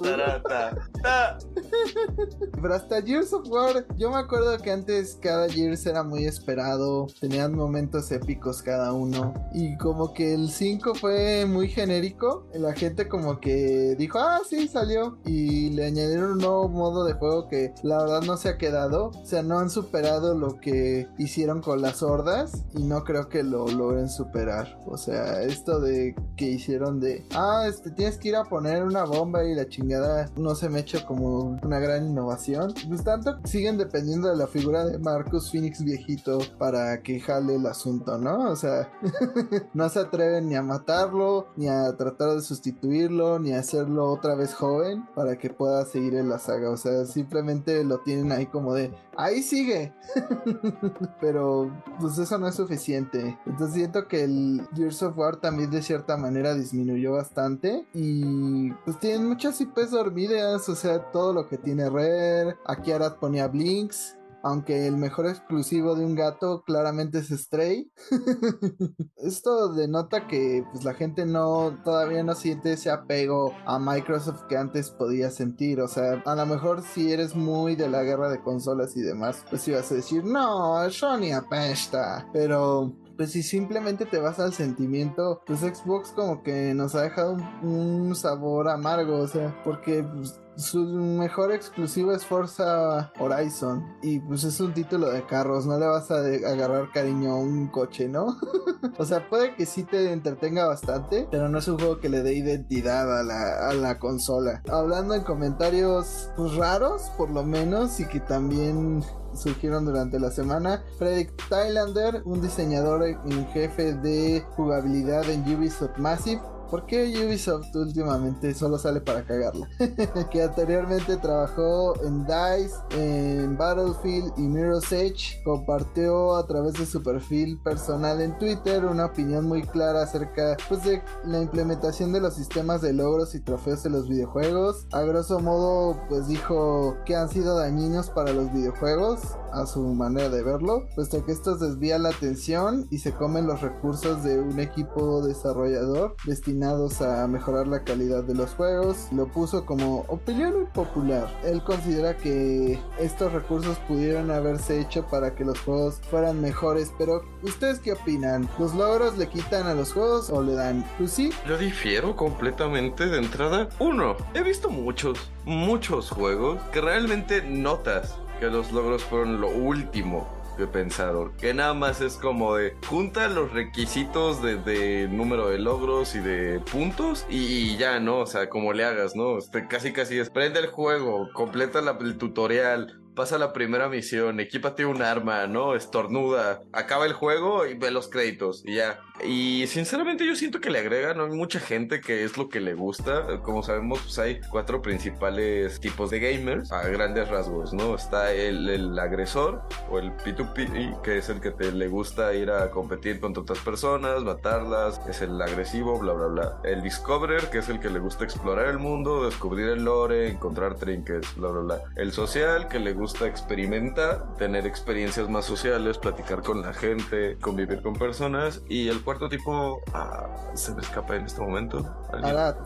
Pero hasta Gears of War, yo me acuerdo que antes cada Gears era muy esperado, tenían momentos épicos cada uno. Y como que el 5 fue muy genérico. La gente como que dijo, ah, sí, salió. Y le añadieron un nuevo modo de juego que la verdad no se ha quedado. O sea, no han superado lo que hicieron con las hordas. Y no creo que lo logren superar. O sea, esto de que hicieron de, ah, este, tienes que ir a poner una bomba y la chingada no se me echa como una gran innovación. Pues tanto siguen dependiendo de la figura de Marcus Phoenix viejito para que jale el asunto, ¿no? O sea, no se atreven ni a matarlo, ni a tratar de sustituirlo, ni a hacerlo otra vez joven para que pueda seguir en la saga. O sea, simplemente lo tienen ahí como de, ahí sigue. Pero pues eso no es suficiente. Entonces siento que el Gears of War también de cierta manera disminuyó bastante. Y pues tienen muchas IPs dormidas. O sea, todo lo que tiene Rare. Aquí Arad ponía Blinks aunque el mejor exclusivo de un gato claramente es Stray. Esto denota que pues, la gente no todavía no siente ese apego a Microsoft que antes podía sentir. O sea, a lo mejor si eres muy de la guerra de consolas y demás, pues ibas a decir, no, Sony apesta. Pero pues si simplemente te vas al sentimiento, pues Xbox como que nos ha dejado un, sabor amargo, o sea, porque pues, su mejor exclusivo es Forza Horizon y pues es un título de carros, no le vas a agarrar cariño a un coche, ¿no? o sea, puede que sí te entretenga bastante, pero no es un juego que le dé identidad a la, a la consola. Hablando en comentarios pues, raros, por lo menos, y que también surgieron durante la semana. Frederick Thailander, un diseñador en jefe de jugabilidad en Ubisoft Massive, ¿Por qué Ubisoft últimamente solo sale para cagarla? que anteriormente trabajó en DICE, en Battlefield y Mirror's Edge, compartió a través de su perfil personal en Twitter una opinión muy clara acerca pues, de la implementación de los sistemas de logros y trofeos en los videojuegos. A grosso modo, pues dijo que han sido dañinos para los videojuegos, a su manera de verlo, puesto que estos desvían la atención y se comen los recursos de un equipo desarrollador destinado a mejorar la calidad de los juegos. Lo puso como opinión popular. Él considera que estos recursos pudieron haberse hecho para que los juegos fueran mejores, pero ¿ustedes qué opinan? ¿Los logros le quitan a los juegos o le dan? ¿Tú sí? Yo difiero completamente de entrada. Uno, he visto muchos, muchos juegos que realmente notas que los logros fueron lo último que pensaron. Que nada más es como de junta los requisitos de, número de logros y de puntos y, ya, ¿no? O sea, como le hagas, ¿no? Este, casi casi es prende el juego, completa el tutorial, pasa la primera misión, equípate un arma, ¿no? Estornuda, acaba el juego y ve los créditos y ya. Y sinceramente yo siento que le agregan, ¿no? Hay mucha gente que es lo que le gusta. Como sabemos, pues hay cuatro principales tipos de gamers a grandes rasgos, ¿no? Está el, el agresor o el P2P, que es el que te le gusta ir a competir contra otras personas, matarlas, es el agresivo, bla, bla, bla. El Discoverer, que es el que le gusta explorar el mundo, descubrir el lore, encontrar trinkets, bla, bla, bla. El social, que le gusta experimentar, tener experiencias más sociales, platicar con la gente, convivir con personas. Y el cuarto tipo ah, se me escapa en este momento. Arat.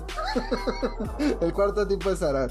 el cuarto tipo es Arat.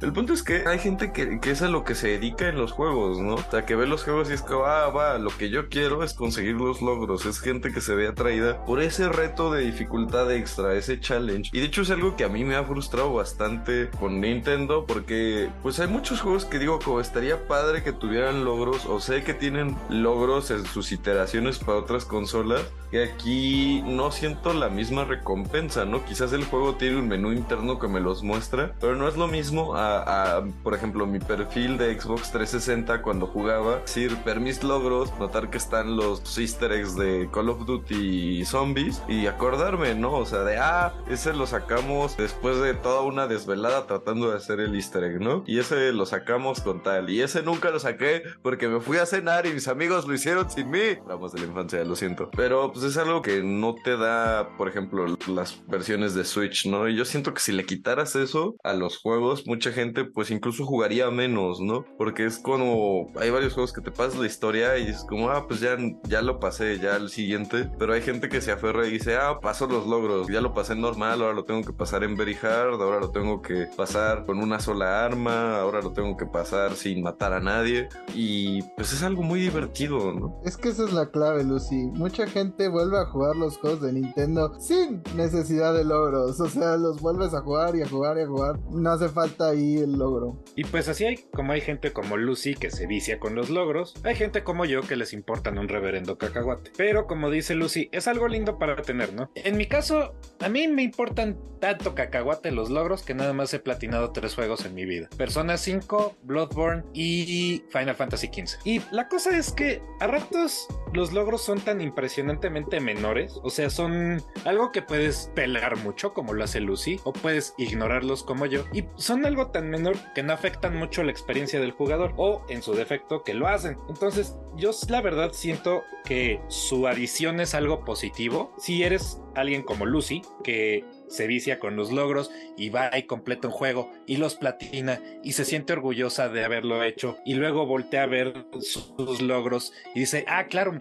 el punto es que hay gente que, que, es a lo que se dedica en los juegos, ¿no? O sea, que ve los juegos y es que, ah, va, lo que yo quiero es conseguir los logros. Es gente que se ve atraída por ese reto de dificultad extra, ese challenge. Y de hecho es algo que a mí me ha frustrado bastante con Nintendo porque pues hay muchos juegos que digo como estaría padre que tuvieran logros o sé que tienen logros en sus iteraciones para otras consolas que aquí no siento la misma recompensa, ¿no? Quizás el juego tiene un menú interno que me los muestra, pero no es lo mismo a, por ejemplo, mi perfil de Xbox 360 cuando jugaba, decir, ver mis logros, notar que están los easter eggs de Call of Duty Zombies y acordarme, ¿no? O sea, de, ah, ese lo sacamos después de toda una desvelada tratando de hacer el easter egg, ¿no? Y ese lo sacamos con tal, y ese nunca lo saqué porque me fui a cenar y mis amigos lo hicieron sin mí. Vamos de la infancia, lo siento. Pero pues es algo que no te da, por ejemplo, las versiones de Switch, ¿no? Y yo siento que si le quitaras eso a los juegos, mucha gente pues incluso jugaría menos, ¿no? Porque es como, hay varios juegos que te pasas la historia y es como, ah, pues ya, ya lo pasé, ya el siguiente. Pero hay gente que se aferra y dice, ah, paso los logros, ya lo pasé normal, ahora lo tengo que pasar en very hard, ahora lo tengo que pasar con una sola arma, ahora lo tengo que pasar sin matar a nadie. Y pues es algo muy divertido, ¿no? Es que esa es la clave, Lucy. Mucha gente vuelve a jugar los juegos de Nintendo sin necesidad de logros. O sea, los vuelves a jugar y a jugar y a jugar. No hace falta ahí el logro. Y pues así hay, como hay gente como Lucy que se vicia con los logros, hay gente como yo que les importan un reverendo cacahuate. Pero como dice Lucy, es algo lindo para tener, ¿no? En mi caso, a mí me importan tanto cacahuate los logros que nada más he platinado tres juegos en mi vida. Persona 5, Bloodborne y Final Fantasy XV. Y la cosa es que a ratos los logros son tan impresionantemente menores, o sea, son algo que puedes pelar mucho como lo hace Lucy, o puedes ignorarlos como yo, y son algo tan menor que no afectan mucho la experiencia del jugador, o en su defecto que lo hacen. Entonces, yo la verdad siento que su adición es algo positivo. Si eres alguien como Lucy, que se vicia con los logros y va y completa un juego y los platina y se siente orgullosa de haberlo hecho y luego voltea a ver sus logros y dice, ah, claro,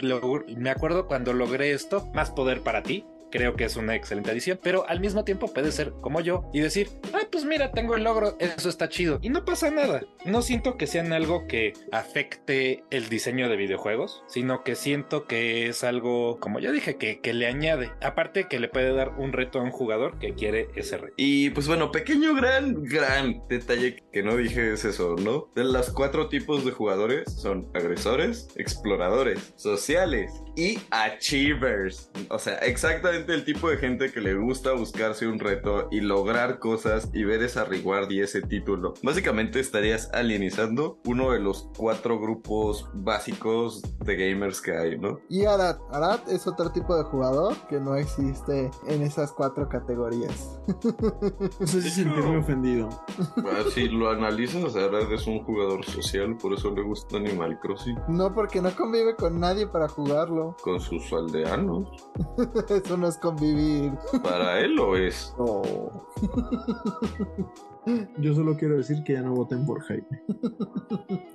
me acuerdo cuando logré esto, más poder para ti creo que es una excelente adición, pero al mismo tiempo puede ser como yo y decir, ah, pues mira, tengo el logro, eso está chido. Y no pasa nada. No siento que sean algo que afecte el diseño de videojuegos, sino que siento que es algo, como ya dije, que, que le añade. Aparte que le puede dar un reto a un jugador que quiere ese reto. Y pues bueno, pequeño, gran, gran detalle que no dije es eso, ¿no? De los cuatro tipos de jugadores son agresores, exploradores, sociales y achievers. O sea, exactamente el tipo de gente que le gusta buscarse un reto y lograr cosas y ver esa reward y ese título. Básicamente estarías alienizando uno de los cuatro grupos básicos de gamers que hay, ¿no? Y Arad, Arad es otro tipo de jugador que no existe en esas cuatro categorías. No sé si sentirme ofendido. Si lo analizas, Arad es un jugador social, por eso le gusta Animal Crossing. No, porque no convive con nadie para jugarlo. Con sus aldeanos. eso no es convivir. Para él lo es. Yo solo quiero decir que ya no voten por Jaime.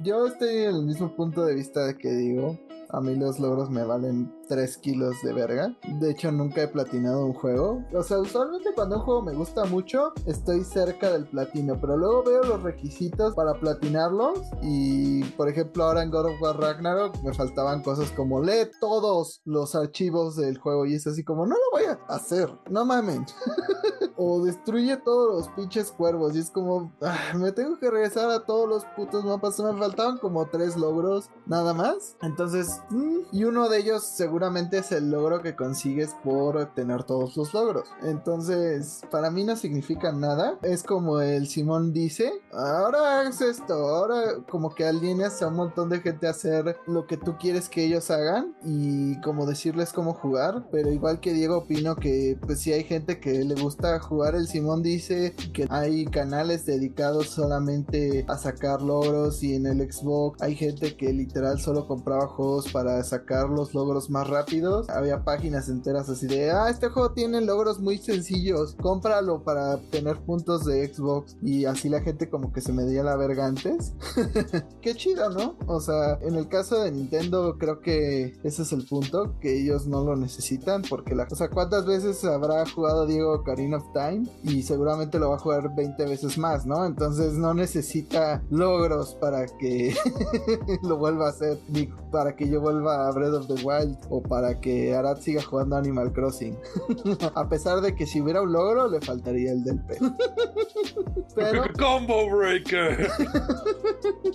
Yo estoy en el mismo punto de vista que digo. A mí los logros me valen 3 kilos de verga. De hecho, nunca he platinado un juego. O sea, usualmente cuando un juego me gusta mucho, estoy cerca del platino. Pero luego veo los requisitos para platinarlos. Y, por ejemplo, ahora en God of War Ragnarok me faltaban cosas como lee todos los archivos del juego. Y es así como, no lo voy a hacer. No mamen. o destruye todos los pinches cuervos. Y es como, ah, me tengo que regresar a todos los putos mapas. Me faltaban como 3 logros nada más. Entonces, mm, y uno de ellos seguramente es el logro que consigues por tener todos los logros. Entonces, para mí no significa nada. Es como el Simón dice, ahora hagas esto, ahora como que alienas a un montón de gente a hacer lo que tú quieres que ellos hagan y como decirles cómo jugar. Pero igual que Diego opino que pues si hay gente que le gusta jugar, el Simón dice que hay canales dedicados solamente a sacar logros y en el Xbox hay gente que literal solo compraba juegos para sacar los logros más rápidos. Había páginas enteras así de, ah, este juego tiene logros muy sencillos, cómpralo para tener puntos de Xbox. Y así la gente como que se me dio la verga antes. Qué chido, ¿no? O sea, en el caso de Nintendo creo que ese es el punto, que ellos no lo necesitan porque la... O sea, ¿cuántas veces habrá jugado Diego Ocarina of Time? Y seguramente lo va a jugar 20 veces más, ¿no? Entonces no necesita logros para que lo vuelva a hacer, ni para que yo vuelva a Breath of the Wild o para que Arad siga jugando Animal Crossing. a pesar de que si hubiera un logro, le faltaría el del pez. Pero. ¡Combo Breaker!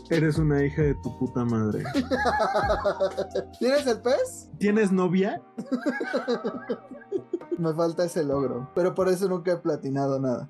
Eres una hija de tu puta madre. ¿Tienes el pez? ¿Tienes novia? Me falta ese logro. Pero por eso nunca he platinado nada.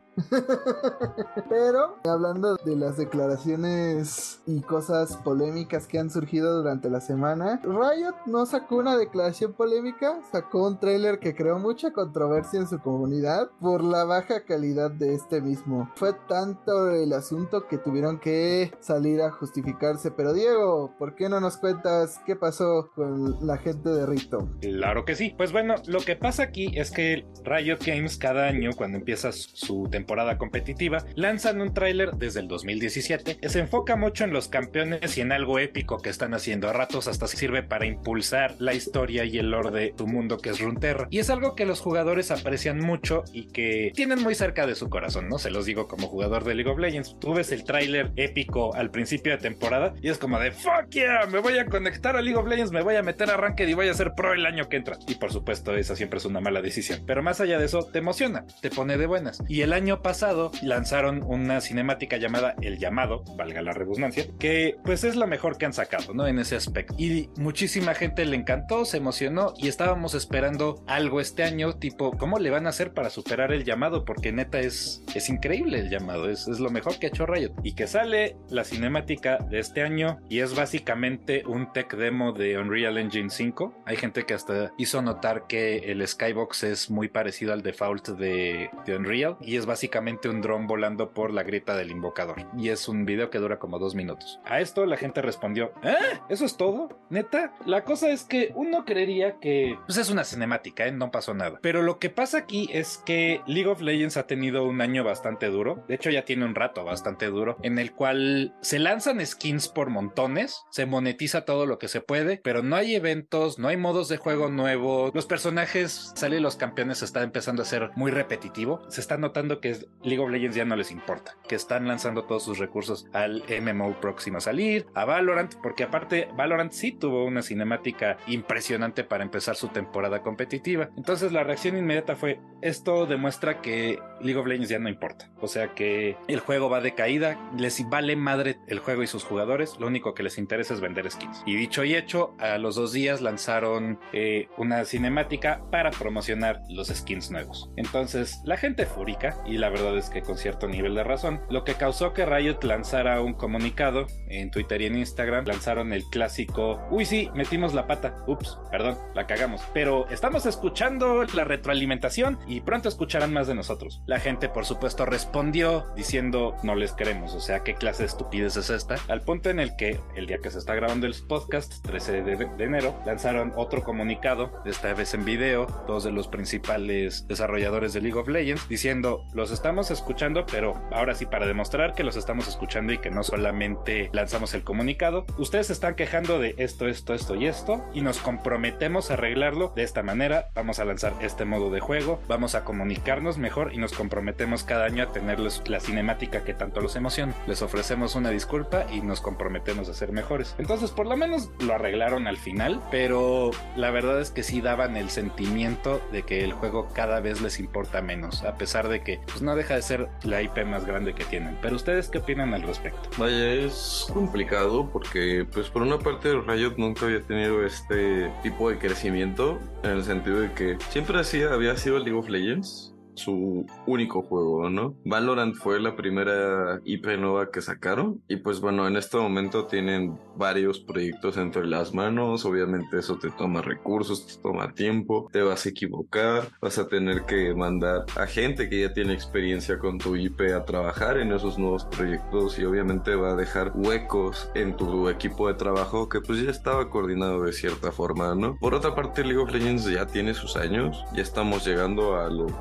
Pero hablando de las declaraciones y cosas polémicas que han surgido durante la semana, Riot no sacó una declaración polémica, sacó un tráiler que creó mucha controversia en su comunidad por la baja calidad de este mismo. Fue tanto el asunto que tuvieron que salir a justificarse. Pero Diego, ¿por qué no nos cuentas qué pasó con la gente de Rito? Claro que sí. Pues bueno, lo que pasa aquí es que Riot Games cada año cuando empieza su temporada competitiva lanzan un tráiler desde el 2017 que se enfoca mucho en los campeones y en algo épico que están haciendo. A ratos hasta sirve para impulsar la historia y el lore de tu mundo que es Runeterra. Y es algo que los jugadores aprecian mucho y que tienen muy cerca de su corazón, ¿no? Se los digo como jugador de League of Legends. Tú ves el tráiler épico al principio de temporada y es como de fuck yeah, me voy a conectar a League of Legends, me voy a meter a Ranked y voy a ser pro el año que entra. Y por supuesto, esa siempre es una mala decisión. Pero más allá de eso, te emociona, te pone de buenas. Y el año pasado lanzaron una cinemática llamada El Llamado, valga la redundancia, que pues es lo mejor que han sacado, ¿no? En ese aspecto. Y muchísima gente le encantó, se emocionó y estábamos esperando algo este año, tipo, ¿cómo le van a hacer para superar el llamado? Porque neta es, es increíble el llamado, es, es lo mejor que ha hecho Riot. Y que sale la cinemática de este año y es básicamente un tech demo de Unreal Engine 5. Hay gente que hasta hizo notar que el Skybox es muy parecido al default de, de Unreal y es básicamente un dron volando por la grieta del invocador. Y es un video que dura como dos minutos. A esto la gente respondió, ¿eh? ¿Eso es todo? ¿Neta? La cosa es que uno creería que pues es una cinemática, ¿eh? No pasó nada. Pero lo que pasa aquí es que League of Legends ha tenido un año bastante duro. De hecho, ya tiene un rato bastante duro en el cual se lanzan skins por montones, se monetiza todo lo que se puede, pero no hay eventos, no hay modos de juego nuevos. Los personajes, salen los campeones, está empezando a ser muy repetitivo. Se está notando que League of Legends ya no les importa, que están lanzando todos sus recursos al MMO próximo a salir, a Valorant, porque aparte Valorant sí tuvo una cinemática impresionante para empezar su temporada competitiva. Entonces la reacción inmediata fue, esto demuestra que League of Legends ya no importa. O sea que el juego va de caída, les vale madre el juego y sus jugadores, lo único que les interesa es vender skins. Y dicho y hecho, a los dos días lanzaron eh, una cinemática para promocionar los skins nuevos. Entonces la gente fúrica, y la verdad es que con cierto nivel de razón, lo que causó que Riot lanzara un comunicado en Twitter y en Instagram, lanzaron el clásico, uy sí, metimos la pata, ups, perdón, la cagamos, pero estamos escuchando la retroalimentación y pronto escucharán más de nosotros. La gente por supuesto respondió diciendo no les queremos, o sea, ¿qué clase de estupidez es esta? Al punto en el que el día que se está grabando el podcast, 13 de, enero, lanzaron otro comunicado, esta vez en video, dos de los principales desarrolladores de League of Legends, diciendo los estamos escuchando, pero ahora sí para demostrar que los estamos escuchando y que no solamente lanzamos el comunicado, ustedes están quejando de esto, esto, esto y esto, y nos comprometemos a arreglarlo de esta manera, vamos a lanzar este modo de juego, vamos a comunicarnos mejor y nos comprometemos cada año a tenerles la cinemática que tanto los emociona. Les ofrecemos una disculpa y nos comprometemos a ser mejores. Entonces, por lo menos lo arreglaron al final, pero la verdad es que sí daban el sentimiento de que el juego cada vez les importa menos, a pesar de que pues, no deja de ser la IP más grande que tienen. Pero ustedes qué opinan al respecto? Vaya, es complicado porque, pues, por una parte, Riot nunca había tenido este tipo de crecimiento en el sentido de que siempre hacía, había sido League of Legends su único juego, ¿no? Valorant fue la primera IP nueva que sacaron y pues bueno, en este momento tienen varios proyectos entre las manos, obviamente eso te toma recursos, te toma tiempo, te vas a equivocar, vas a tener que mandar a gente que ya tiene experiencia con tu IP a trabajar en esos nuevos proyectos y obviamente va a dejar huecos en tu equipo de trabajo que pues ya estaba coordinado de cierta forma, ¿no? Por otra parte, League of Legends ya tiene sus años, ya estamos llegando a los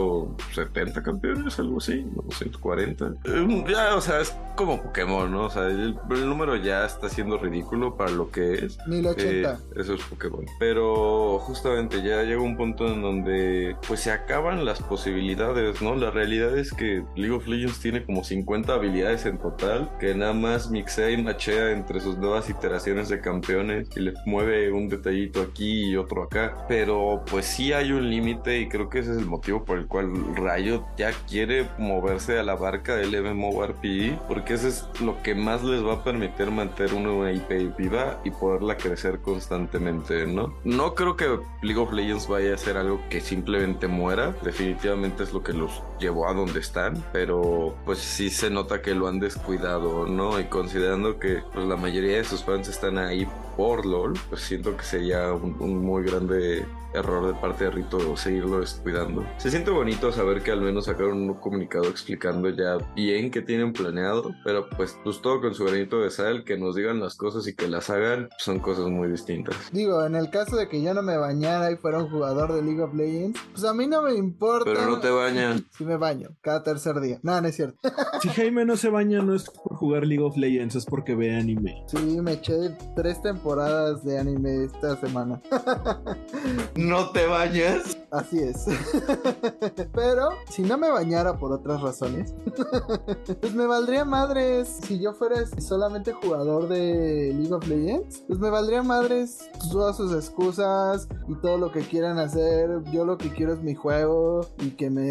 170 campeones, algo así, 140. Eh, ya, o sea, es como Pokémon, ¿no? O sea, el, el número ya está siendo ridículo para lo que es. 1080. Eh, eso es Pokémon. Pero justamente ya llega un punto en donde pues se acaban las posibilidades, ¿no? La realidad es que League of Legends tiene como 50 habilidades en total, que nada más mixea y machea entre sus nuevas iteraciones de campeones y le mueve un detallito aquí y otro acá. Pero pues sí hay un límite y creo que ese es el motivo por el cual Riot ya quiere moverse a la barca del MMORPG, porque eso es lo que más les va a permitir mantener una IP viva y poderla crecer constantemente, ¿no? No creo que League of Legends vaya a ser algo que simplemente muera, definitivamente es lo que los llevó a donde están, pero pues sí se nota que lo han descuidado, ¿no? Y considerando que pues, la mayoría de sus fans están ahí por LOL, pues siento que sería un, un muy grande error de parte de Rito seguirlo descuidando. Se siente bonito saber que al menos sacaron un comunicado explicando ya bien qué tienen planeado, pero pues, pues todo con su granito de sal, que nos digan las cosas y que las hagan, son cosas muy distintas. Digo, en el caso de que yo no me bañara y fuera un jugador de League of Legends, pues a mí no me importa. Pero no te bañan. Si me baño, cada tercer día. No, no es cierto. Si Jaime no se baña, no es por jugar League of Legends, es porque ve anime. Sí, me eché tres temporadas de anime esta semana. No te bañas. Así es. Pero si no me bañara por otras razones, pues me valdría madres. Si yo fuera solamente jugador de League of Legends, pues me valdría madres todas sus excusas y todo lo que quieran hacer. Yo lo que quiero es mi juego y que me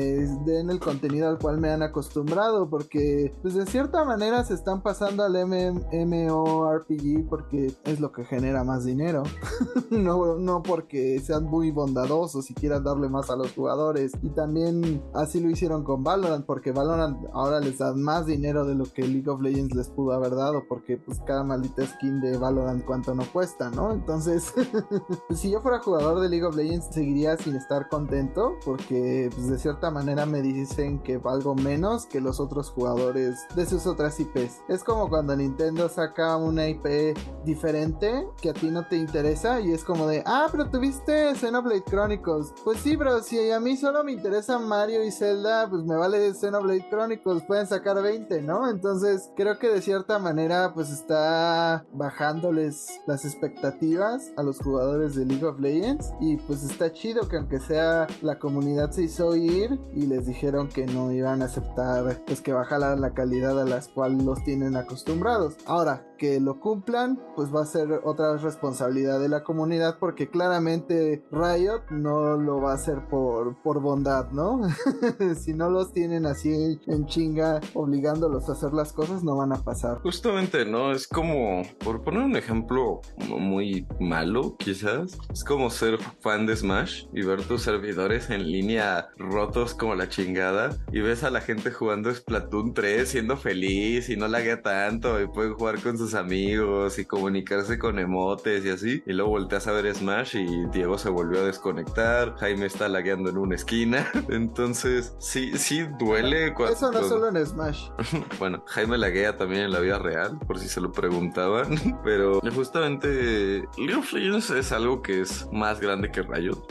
den el contenido al cual me han acostumbrado. Porque, pues de cierta manera se están pasando al MMORPG porque es lo que genera más dinero. no, no porque sean muy bondadosos y quieran darle más a los jugadores. Y también así lo hicieron con Valorant, porque Valorant ahora les da más dinero de lo que League of Legends les pudo haber dado, porque pues cada maldita skin de Valorant cuánto no cuesta, ¿no? Entonces, si yo fuera jugador de League of Legends, seguiría sin estar contento, porque pues de cierta manera me dicen que valgo menos que los otros jugadores de sus otras IPs. Es como cuando Nintendo saca una IP diferente que a ti no te interesa y es como de, ah, pero tuviste Xenoblade Chronicles. Pues sí, pero si a mí solo me interesa Mario y Zelda, pues me vale Xenoblade Chronicles, pueden sacar 20, ¿no? Entonces creo que de cierta manera pues está bajándoles las expectativas a los jugadores de League of Legends y pues está chido que aunque sea la comunidad se hizo ir y les dijeron que no iban a aceptar pues que bajaran la calidad a las cual los tienen acostumbrados. Ahora, que lo cumplan, pues va a ser otra responsabilidad de la comunidad porque claramente Riot no lo va a hacer por, por bondad, ¿no? si no los tienen así en chinga obligándolos a hacer las cosas, no van a pasar. Justamente, ¿no? Es como, por poner un ejemplo muy malo, quizás, es como ser fan de Smash y ver tus servidores en línea rotos como la chingada y ves a la gente jugando Splatoon 3 siendo feliz y no laguea tanto y pueden jugar con sus amigos y comunicarse con emotes y así. Y luego volteas a ver Smash y Diego se volvió a desconectar. Jaime está lagueando en una esquina. Entonces, sí, sí duele. Cuando, Eso no solo en Smash. bueno, Jaime laguea también en la vida real, por si se lo preguntaban. Pero justamente League of Legends es algo que es más grande que Riot.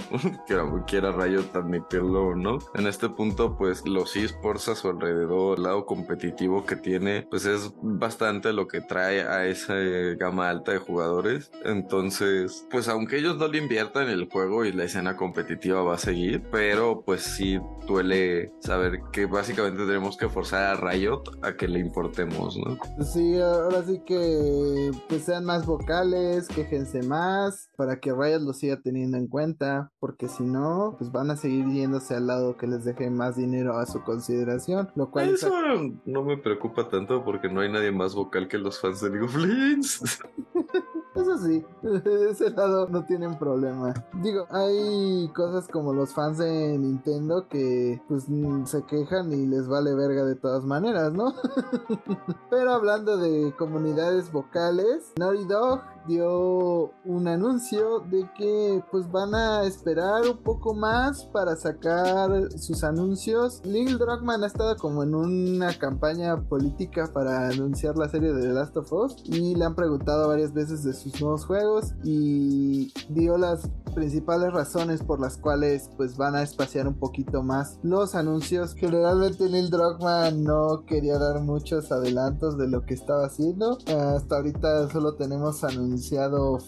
Quiera Riot admitirlo o no. En este punto, pues los esports a su alrededor, el lado competitivo que tiene, pues es bastante lo que trae a esa gama alta de jugadores. Entonces, pues aunque ellos no le inviertan el juego y la escena competitiva va a seguir, pero pues sí duele saber que básicamente tenemos que forzar a Riot a que le importemos, ¿no? Sí, ahora sí que pues sean más vocales, quejense más, para que Riot lo siga teniendo en cuenta, porque si no, pues van a seguir yéndose al lado que les deje más dinero a su consideración, lo cual... Eso no me preocupa tanto porque no hay nadie más vocal que los fans de Of Legends. Eso sí, de ese lado no tienen problema. Digo, hay cosas como los fans de Nintendo que pues se quejan y les vale verga de todas maneras, ¿no? Pero hablando de comunidades vocales, Naughty Dog dio un anuncio de que pues van a esperar un poco más para sacar sus anuncios. Neil Druckmann ha estado como en una campaña política para anunciar la serie de The Last of Us y le han preguntado varias veces de sus nuevos juegos y dio las principales razones por las cuales pues van a espaciar un poquito más los anuncios. Generalmente Neil Druckmann no quería dar muchos adelantos de lo que estaba haciendo. Hasta ahorita solo tenemos anuncios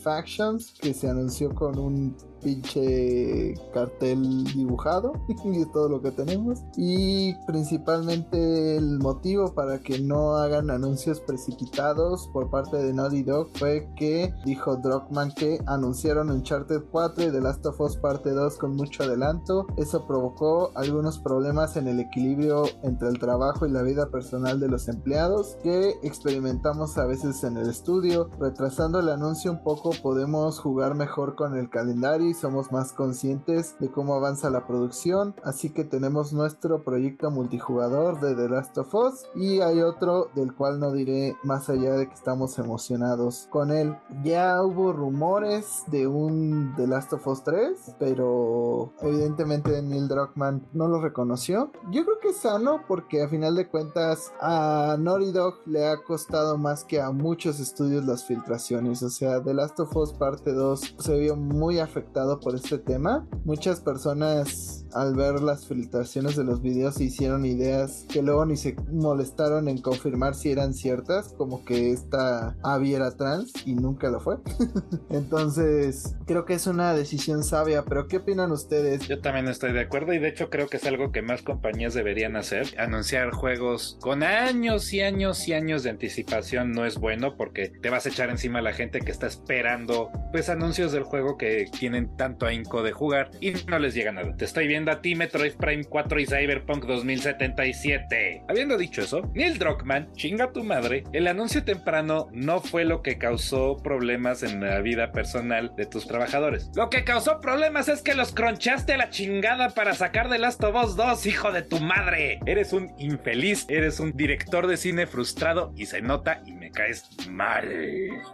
Factions, que se anunció con un pinche cartel dibujado y todo lo que tenemos. Y principalmente el motivo para que no hagan anuncios precipitados por parte de Naughty Dog fue que dijo Druckmann que anunciaron Uncharted 4 y The Last of Us parte 2 con mucho adelanto. Eso provocó algunos problemas en el equilibrio entre el trabajo y la vida personal de los empleados que experimentamos a veces en el estudio. Retrasando el anuncio un poco podemos jugar mejor con el calendario somos más conscientes de cómo avanza la producción. Así que tenemos nuestro proyecto multijugador de The Last of Us y hay otro del cual no diré más allá de que estamos emocionados con él. Ya hubo rumores de un The Last of Us 3, pero evidentemente Neil Druckmann no lo reconoció. Yo creo que es sano porque a final de cuentas a Naughty Dog le ha costado más que a muchos estudios las filtraciones. O sea, The Last of Us parte 2 se vio muy afectado por este tema. Muchas personas al ver las filtraciones de los videos se hicieron ideas que luego ni se molestaron en confirmar si eran ciertas, como que esta Abby era trans y nunca lo fue. Entonces, creo que es una decisión sabia, pero ¿qué opinan ustedes? Yo también estoy de acuerdo y de hecho creo que es algo que más compañías deberían hacer. Anunciar juegos con años y años y años de anticipación no es bueno porque te vas a echar encima a la gente que está esperando pues anuncios del juego que tienen tanto ahínco de jugar y no les llega nada. Te estoy viendo a ti, Metroid Prime 4 y Cyberpunk 2077. Habiendo dicho eso, Neil Druckmann, chinga tu madre, el anuncio temprano no fue lo que causó problemas en la vida personal de tus trabajadores. Lo que causó problemas es que los cronchaste a la chingada para sacar de Last of Us 2, hijo de tu madre. Eres un infeliz, eres un director de cine frustrado y se nota y me caes mal.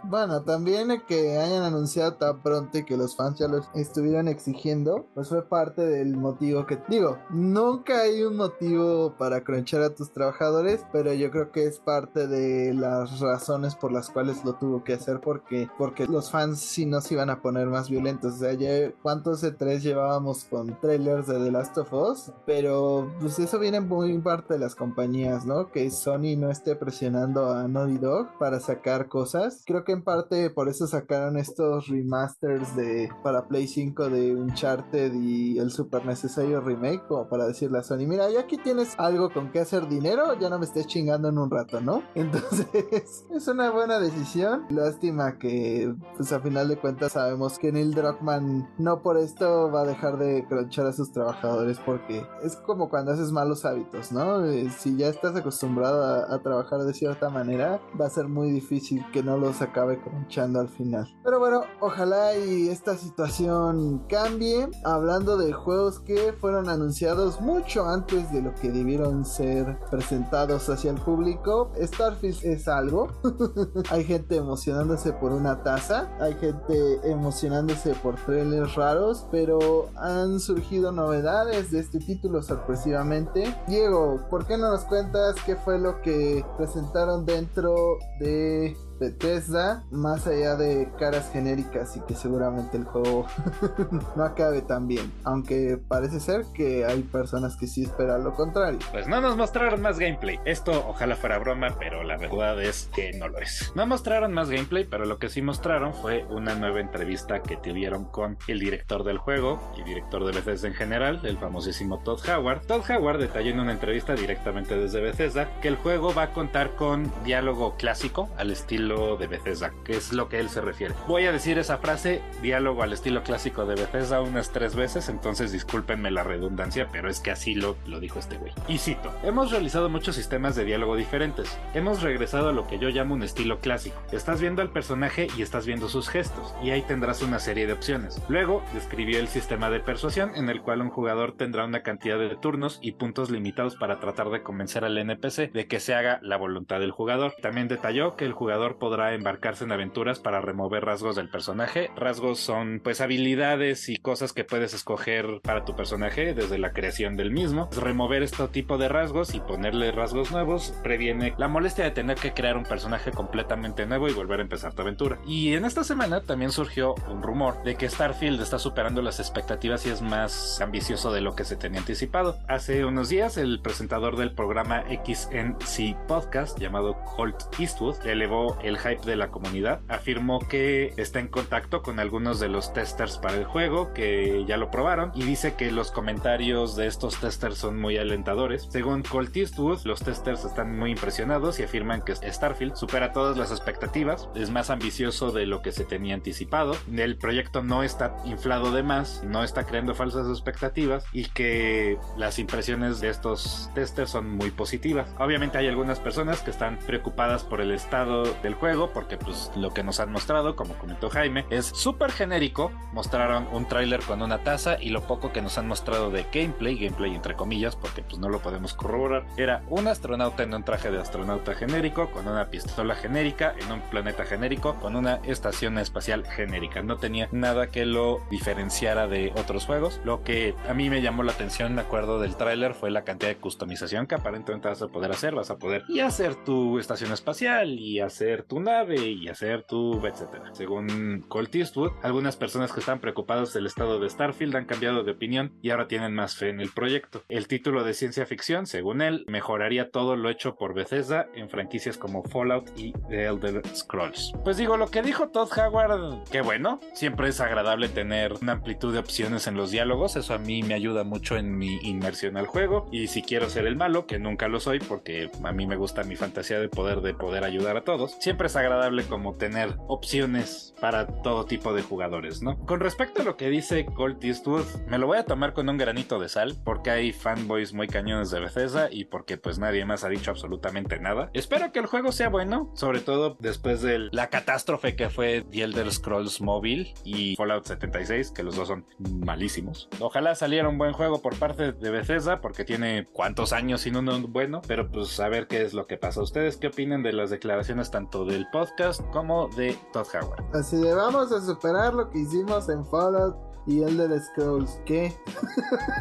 Bueno, también que hayan anunciado tan pronto y que los fans ya lo estuvieran exigiendo, pues fue parte del motivo que digo. Nunca hay un motivo para cronchar a tus trabajadores, pero yo creo que es parte de las razones por las cuales lo tuvo que hacer porque porque los fans si no se iban a poner más violentos. O sea, ya cuántos E3 llevábamos con trailers de The Last of Us, pero pues eso viene muy parte de las compañías, ¿no? Que Sony no esté presionando a Naughty Dog para sacar cosas. Creo que en parte por eso sacaron estos remasters de para Play 5 de Uncharted y el super necesario remake como para decirle a Sony, mira, ya aquí tienes algo con que hacer dinero, ya no me estés chingando en un rato, ¿no? Entonces, es una buena decisión. Lástima que pues a final de cuentas sabemos que Neil Druckmann no por esto va a dejar de cronchar a sus trabajadores porque es como cuando haces malos hábitos, ¿no? Eh, si ya estás acostumbrado a, a, trabajar de cierta manera, va a ser muy difícil que no los acabe cronchando al final. Pero bueno, ojalá y esta situación cambie. Hablando de juegos que fueron anunciados mucho antes de lo que debieron ser presentados hacia el público, Starfield es algo. Hay gente emocionándose por una taza, hay gente emocionándose por trailers raros, pero han surgido novedades de este título sorpresivamente. Diego, ¿por qué no nos cuentas qué fue lo que presentaron dentro de Bethesda, más allá de caras genéricas y que seguramente el juego no acabe tan bien. Aunque parece ser que hay personas que sí esperan lo contrario. Pues no nos mostraron más gameplay. Esto ojalá fuera broma, pero la verdad es que no lo es. No mostraron más gameplay, pero lo que sí mostraron fue una nueva entrevista que tuvieron con el director del juego y director de Bethesda en general, el famosísimo Todd Howard. Todd Howard detalló en una entrevista directamente desde Bethesda que el juego va a contar con diálogo clásico al estilo de Bethesda, que es lo que él se refiere. Voy a decir esa frase, diálogo al estilo clásico de Bethesda, unas tres veces, entonces discúlpenme la redundancia, pero es que así lo, lo dijo este güey. Y cito, hemos realizado muchos sistemas de diálogo diferentes, hemos regresado a lo que yo llamo un estilo clásico. Estás viendo al personaje y estás viendo sus gestos, y ahí tendrás una serie de opciones. Luego, describió el sistema de persuasión en el cual un jugador tendrá una cantidad de turnos y puntos limitados para tratar de convencer al NPC de que se haga la voluntad del jugador. También detalló que el jugador podrá embarcarse en aventuras para remover rasgos del personaje. Rasgos son pues habilidades y cosas que puedes escoger para tu personaje desde la creación del mismo. Remover este tipo de rasgos y ponerle rasgos nuevos previene la molestia de tener que crear un personaje completamente nuevo y volver a empezar tu aventura. Y en esta semana también surgió un rumor de que Starfield está superando las expectativas y es más ambicioso de lo que se tenía anticipado. Hace unos días el presentador del programa XNC Podcast llamado Holt Eastwood elevó el hype de la comunidad. Afirmó que está en contacto con algunos de los testers para el juego que ya lo probaron y dice que los comentarios de estos testers son muy alentadores. Según Colt Eastwood, los testers están muy impresionados y afirman que Starfield supera todas las expectativas, es más ambicioso de lo que se tenía anticipado, el proyecto no está inflado de más, no está creando falsas expectativas y que las impresiones de estos testers son muy positivas. Obviamente hay algunas personas que están preocupadas por el estado del juego, porque pues lo que nos han mostrado, como comentó Jaime, es súper genérico. Mostraron un tráiler con una taza y lo poco que nos han mostrado de gameplay, gameplay entre comillas, porque pues no lo podemos corroborar, era un astronauta en un traje de astronauta genérico, con una pistola genérica, en un planeta genérico, con una estación espacial genérica. No tenía nada que lo diferenciara de otros juegos. Lo que a mí me llamó la atención, me acuerdo del tráiler, fue la cantidad de customización que aparentemente vas a poder hacer. Vas a poder y hacer tu estación espacial y hacer tu nave y hacer tu etcétera. Según Colt Eastwood, algunas personas que están preocupadas del estado de Starfield han cambiado de opinión y ahora tienen más fe en el proyecto. El título de ciencia ficción, según él, mejoraría todo lo hecho por Bethesda en franquicias como Fallout y The Elder Scrolls. Pues digo, lo que dijo Todd Howard, qué bueno, siempre es agradable tener una amplitud de opciones en los diálogos, eso a mí me ayuda mucho en mi inmersión al juego y si quiero ser el malo, que nunca lo soy porque a mí me gusta mi fantasía de poder de poder ayudar a todos, siempre es agradable como tener opciones para todo tipo de jugadores, ¿no? con respecto a lo que dice Colt Eastwood, me lo voy a tomar con un granito de sal, porque hay fanboys muy cañones de Bethesda y porque pues nadie más ha dicho absolutamente nada. Espero que el juego sea bueno, sobre todo después de la catástrofe que fue The Elder Scrolls Mobile y Fallout 76, que los dos son malísimos. Ojalá saliera un buen juego por parte de Bethesda, porque tiene cuántos años sin uno bueno, pero pues a ver qué es lo que pasa. ¿Ustedes qué opinan de las declaraciones tanto del podcast como de Todd Howard? Así de vamos a superar lo que hicimos en Fallout y Elder Scrolls, ¿qué?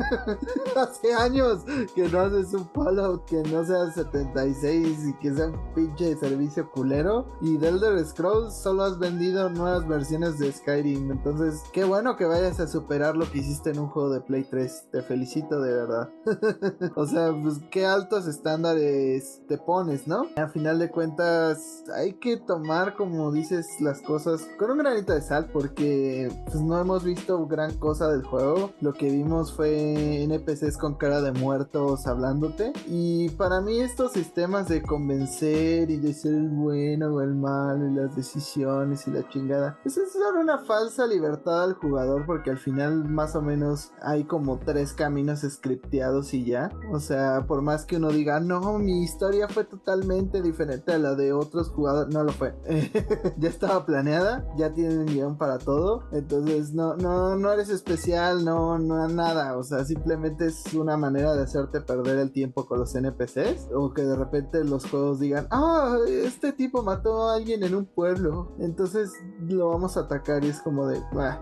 Hace años que no haces un Fallout que no sea 76 y que sea un pinche servicio culero. Y de Elder Scrolls solo has vendido nuevas versiones de Skyrim. Entonces, qué bueno que vayas a superar lo que hiciste en un juego de Play 3. Te felicito de verdad. o sea, pues qué altos estándares te pones, ¿no? A final de cuentas, hay que tomar, como dices, las cosas con un granito de sal porque pues no hemos visto gran cosa del juego. Lo que vimos fue NPCs con cara de muertos hablándote. Y para mí estos sistemas de convencer y de ser el bueno o el malo y las decisiones y la chingada, pues es dar una falsa libertad al jugador porque al final más o menos hay como tres caminos scripteados y ya. O sea, por más que uno diga, no, mi historia fue totalmente diferente a la de otros jugadores, no lo fue. ya estaba planeada, ya tienen guion para todo. Entonces no, no, no no eres especial, no, no nada. O sea, simplemente es una manera de hacerte perder el tiempo con los NPCs. O que de repente los juegos digan, ah, este tipo mató a alguien en un pueblo. Entonces lo vamos a atacar. Y es como de,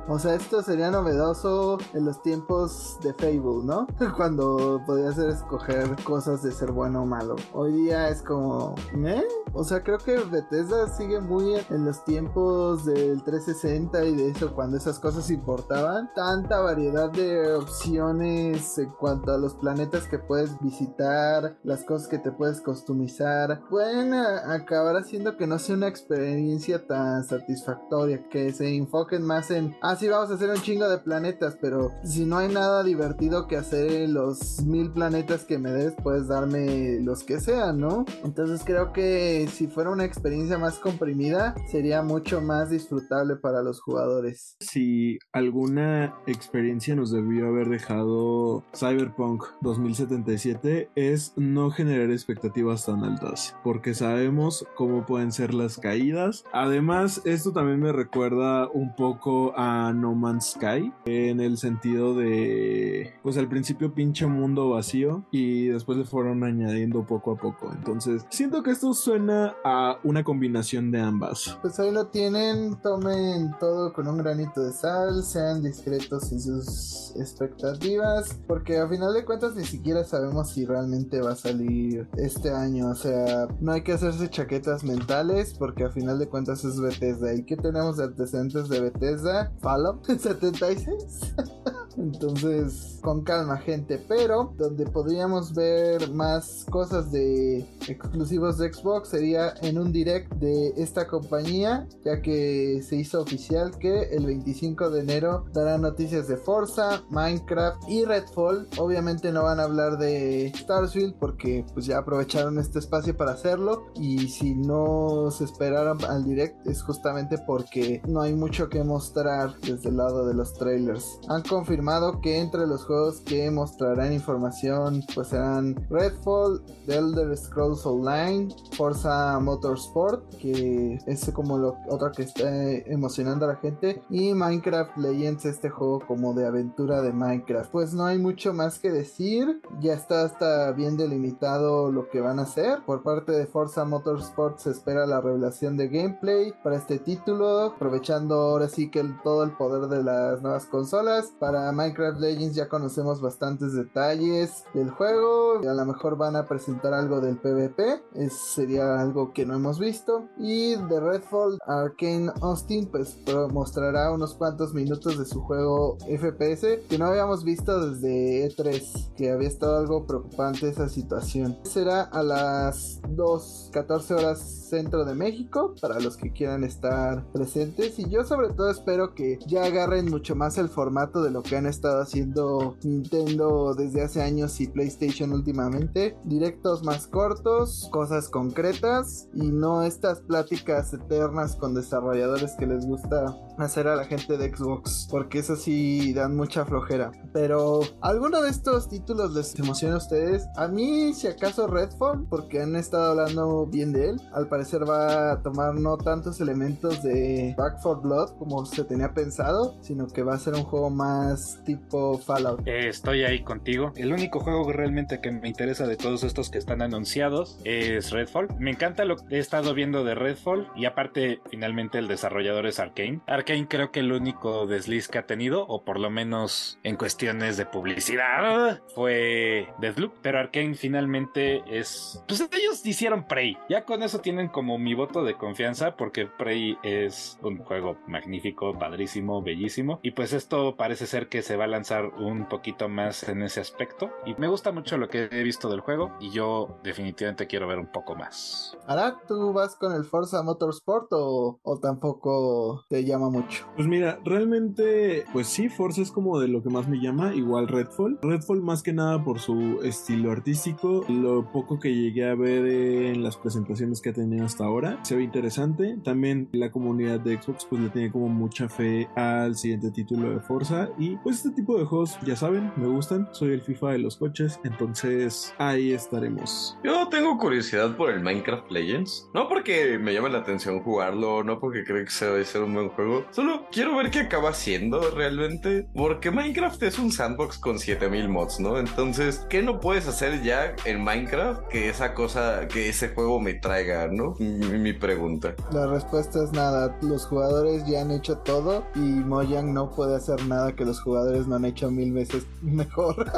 O sea, esto sería novedoso en los tiempos de Fable, ¿no? Cuando podías escoger cosas de ser bueno o malo. Hoy día es como, ¿eh? O sea, creo que Bethesda sigue muy en los tiempos del 360 y de eso, cuando esas cosas importaban tanta variedad de opciones en cuanto a los planetas que puedes visitar, las cosas que te puedes customizar, pueden acabar haciendo que no sea una experiencia tan satisfactoria, que se enfoquen más en, ah, vamos a hacer un chingo de planetas, pero si no hay nada divertido que hacer en los mil planetas que me des, puedes darme los que sean, ¿no? Entonces creo que si fuera una experiencia más comprimida, sería mucho más disfrutable para los jugadores. Si alguna experiencia nos debió haber dejado Cyberpunk 2077 es no generar expectativas tan altas, porque sabemos cómo pueden ser las caídas. Además, esto también me recuerda un poco a No Man's Sky, en el sentido de, pues al principio pinche mundo vacío y después le fueron añadiendo poco a poco. Entonces, siento que esto suena a una combinación de ambas. Pues ahí lo tienen, tomen todo con un granito de sal, sean discretos en sus expectativas, porque a final de cuentas ni siquiera sabemos si realmente va a salir este año, o sea, no hay que hacerse chaquetas mentales, porque a final de cuentas es Bethesda. ¿Y qué tenemos de antecedentes de Bethesda? Fallout 76. Entonces, con calma, gente. Pero donde podríamos ver más cosas de exclusivos de Xbox sería en un direct de esta compañía, ya que se hizo oficial que el 25 de enero dará noticias de Forza, Minecraft y Redfall. Obviamente no van a hablar de Starfield porque pues ya aprovecharon este espacio para hacerlo. Y si no se esperaron al direct es justamente porque no hay mucho que mostrar desde el lado de los trailers. Han confirmado que entre los juegos que mostrarán información pues serán Redfall, The Elder Scrolls Online, Forza Motorsport, que es como lo otro que está emocionando a la gente, y Minecraft Legends, este juego como de aventura de Minecraft. Pues no hay mucho más que decir, ya está hasta bien delimitado lo que van a hacer. Por parte de Forza Motorsport se espera la revelación de gameplay para este título, aprovechando ahora sí que todo el poder de las nuevas consolas para Minecraft Legends ya conocemos bastantes detalles del juego. A lo mejor van a presentar algo del PvP. sería algo que no hemos visto. Y de Redfall, Arcane Austin pues mostrará unos cuantos minutos de su juego FPS que no habíamos visto desde E3. Que había estado algo preocupante esa situación. Será a las 2.14 horas centro de México para los que quieran estar presentes. Y yo sobre todo espero que ya agarren mucho más el formato de lo que han han estado haciendo Nintendo desde hace años y PlayStation últimamente. Directos más cortos, cosas concretas y no estas pláticas eternas con desarrolladores que les gusta hacer a la gente de Xbox, porque eso sí dan mucha flojera. Pero, ¿alguno de estos títulos les emociona a ustedes? A mí, si acaso Redfall, porque han estado hablando bien de él. Al parecer va a tomar no tantos elementos de Back 4 Blood como se tenía pensado, sino que va a ser un juego más tipo Fallout. Eh, estoy ahí contigo. El único juego realmente que me interesa de todos estos que están anunciados es Redfall. Me encanta lo que he estado viendo de Redfall y aparte, finalmente, el desarrollador es Arkane. Arkane creo que el único desliz que ha tenido, o por lo menos en cuestiones de publicidad, fue Deathloop. Pero Arkane finalmente es. Pues ellos hicieron Prey. Ya con eso tienen como mi voto de confianza, porque Prey es un juego magnífico, padrísimo, bellísimo. Y pues esto parece ser que se va a lanzar un poquito más en ese aspecto. Y me gusta mucho lo que he visto del juego. Y yo definitivamente quiero ver un poco más. Ahora, ¿tú vas con el Forza Motorsport o, o tampoco te llama mucho? Pues mira, realmente, pues sí, Forza es como de lo que más me llama, igual Redfall. Redfall más que nada por su estilo artístico, lo poco que llegué a ver en las presentaciones que ha tenido hasta ahora, se ve interesante. También la comunidad de Xbox pues le tiene como mucha fe al siguiente título de Forza y pues este tipo de juegos, ya saben, me gustan, soy el FIFA de los coches, entonces ahí estaremos. Yo tengo curiosidad por el Minecraft Legends, no porque me llame la atención jugarlo, no porque creo que se va a ser un buen juego, solo quiero ver qué acaba siendo realmente, porque Minecraft es un sandbox con 7000 mods, ¿no? Entonces, ¿qué no puedes hacer ya en Minecraft que esa cosa, que ese juego me traiga, ¿no? Mi, mi pregunta. La respuesta es nada. Los jugadores ya han hecho todo y Mojang no puede hacer nada que los jugadores no han hecho mil veces mejor.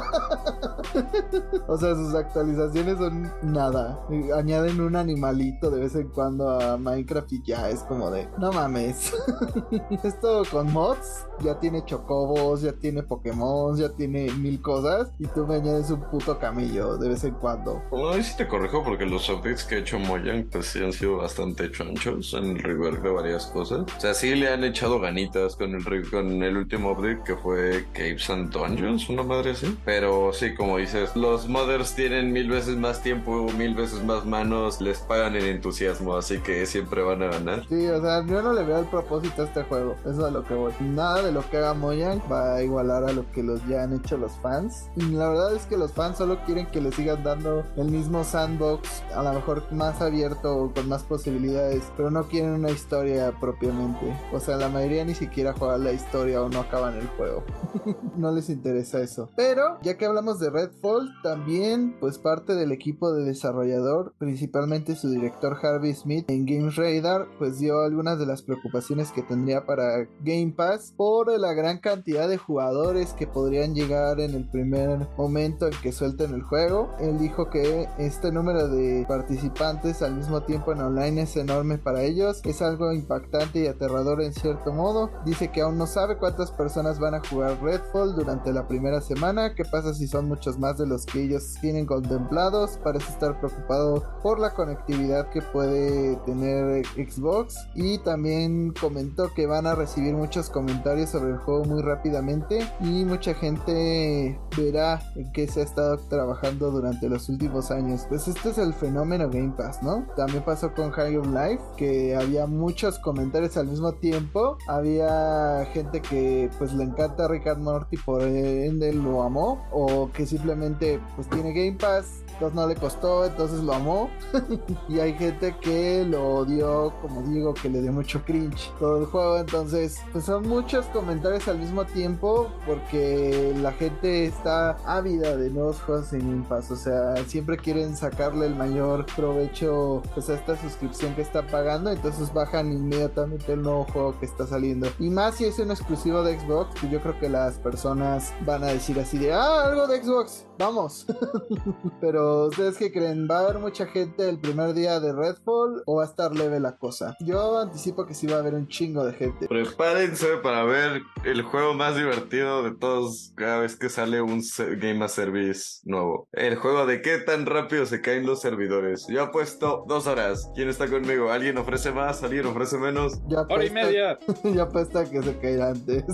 o sea, sus actualizaciones son nada. Añaden un animalito de vez en cuando a Minecraft y ya es como de, no mames. Esto con mods ya tiene chocobos, ya tiene Pokémon, ya tiene mil cosas y tú me añades un puto camello de vez en cuando. Bueno, ahí sí te corrijo porque los updates que ha hecho Mojang pues sí han sido bastante chonchos en el rework de varias cosas. O sea, sí le han echado ganitas con el, con el último update que fue Caves and Dungeons, una madre así. Pero sí, como dices, los modders tienen mil veces más tiempo, mil veces más manos, les pagan en entusiasmo, así que siempre van a ganar. Sí, o sea, yo no le veo el propósito a este juego. Eso es a lo que voy. Nada de lo que haga Mojang va a igualar a lo que los ya han hecho los fans. Y la verdad es que los fans solo quieren que le sigan dando el mismo sandbox, a lo mejor más abierto o con más posibilidades, pero no quieren una historia propiamente. O sea, la mayoría ni siquiera juega la historia o no acaban el juego. no les interesa eso. Pero ya que hablamos de Redfall, también pues parte del equipo de desarrollador, principalmente su director Harvey Smith en Games Radar, pues dio algunas de las preocupaciones que tendría para Game Pass por la gran cantidad de jugadores que podrían llegar en el primer momento en que suelten el juego. Él dijo que este número de participantes al mismo tiempo en online es enorme para ellos, es algo impactante y aterrador en cierto modo. Dice que aún no sabe cuántas personas van a jugar Redfall durante la primera semana, qué pasa si son muchos más de los que ellos tienen contemplados, parece estar preocupado por la conectividad que puede tener Xbox y también comentó que van a recibir muchos comentarios sobre el juego muy rápidamente y mucha gente verá en qué se ha estado trabajando durante los últimos años. Pues este es el fenómeno Game Pass, ¿no? También pasó con High of Life, que había muchos comentarios al mismo tiempo. Había gente que pues le encanta Rick Morty por ende lo amó o que simplemente pues tiene Game Pass entonces no le costó, entonces lo amó. y hay gente que lo odió, como digo, que le dio mucho cringe todo el juego. Entonces, pues son muchos comentarios al mismo tiempo porque la gente está ávida de nuevos juegos en Game Pass. O sea, siempre quieren sacarle el mayor provecho pues, a esta suscripción que está pagando. Entonces bajan inmediatamente el nuevo juego que está saliendo. Y más si es un exclusivo de Xbox, pues yo creo que las personas van a decir así de, ah, algo de Xbox, vamos. Pero Pero, ¿ustedes qué creen? ¿Va a haber mucha gente el primer día de Redfall o va a estar leve la cosa? Yo anticipo que sí va a haber un chingo de gente. Prepárense para ver el juego más divertido de todos cada vez que sale un Game as Service nuevo. El juego de qué tan rápido se caen los servidores. Yo apuesto dos horas. ¿Quién está conmigo? ¿Alguien ofrece más? ¿Alguien ofrece menos? Ya Hora y media. ya apuesta que se caerá antes.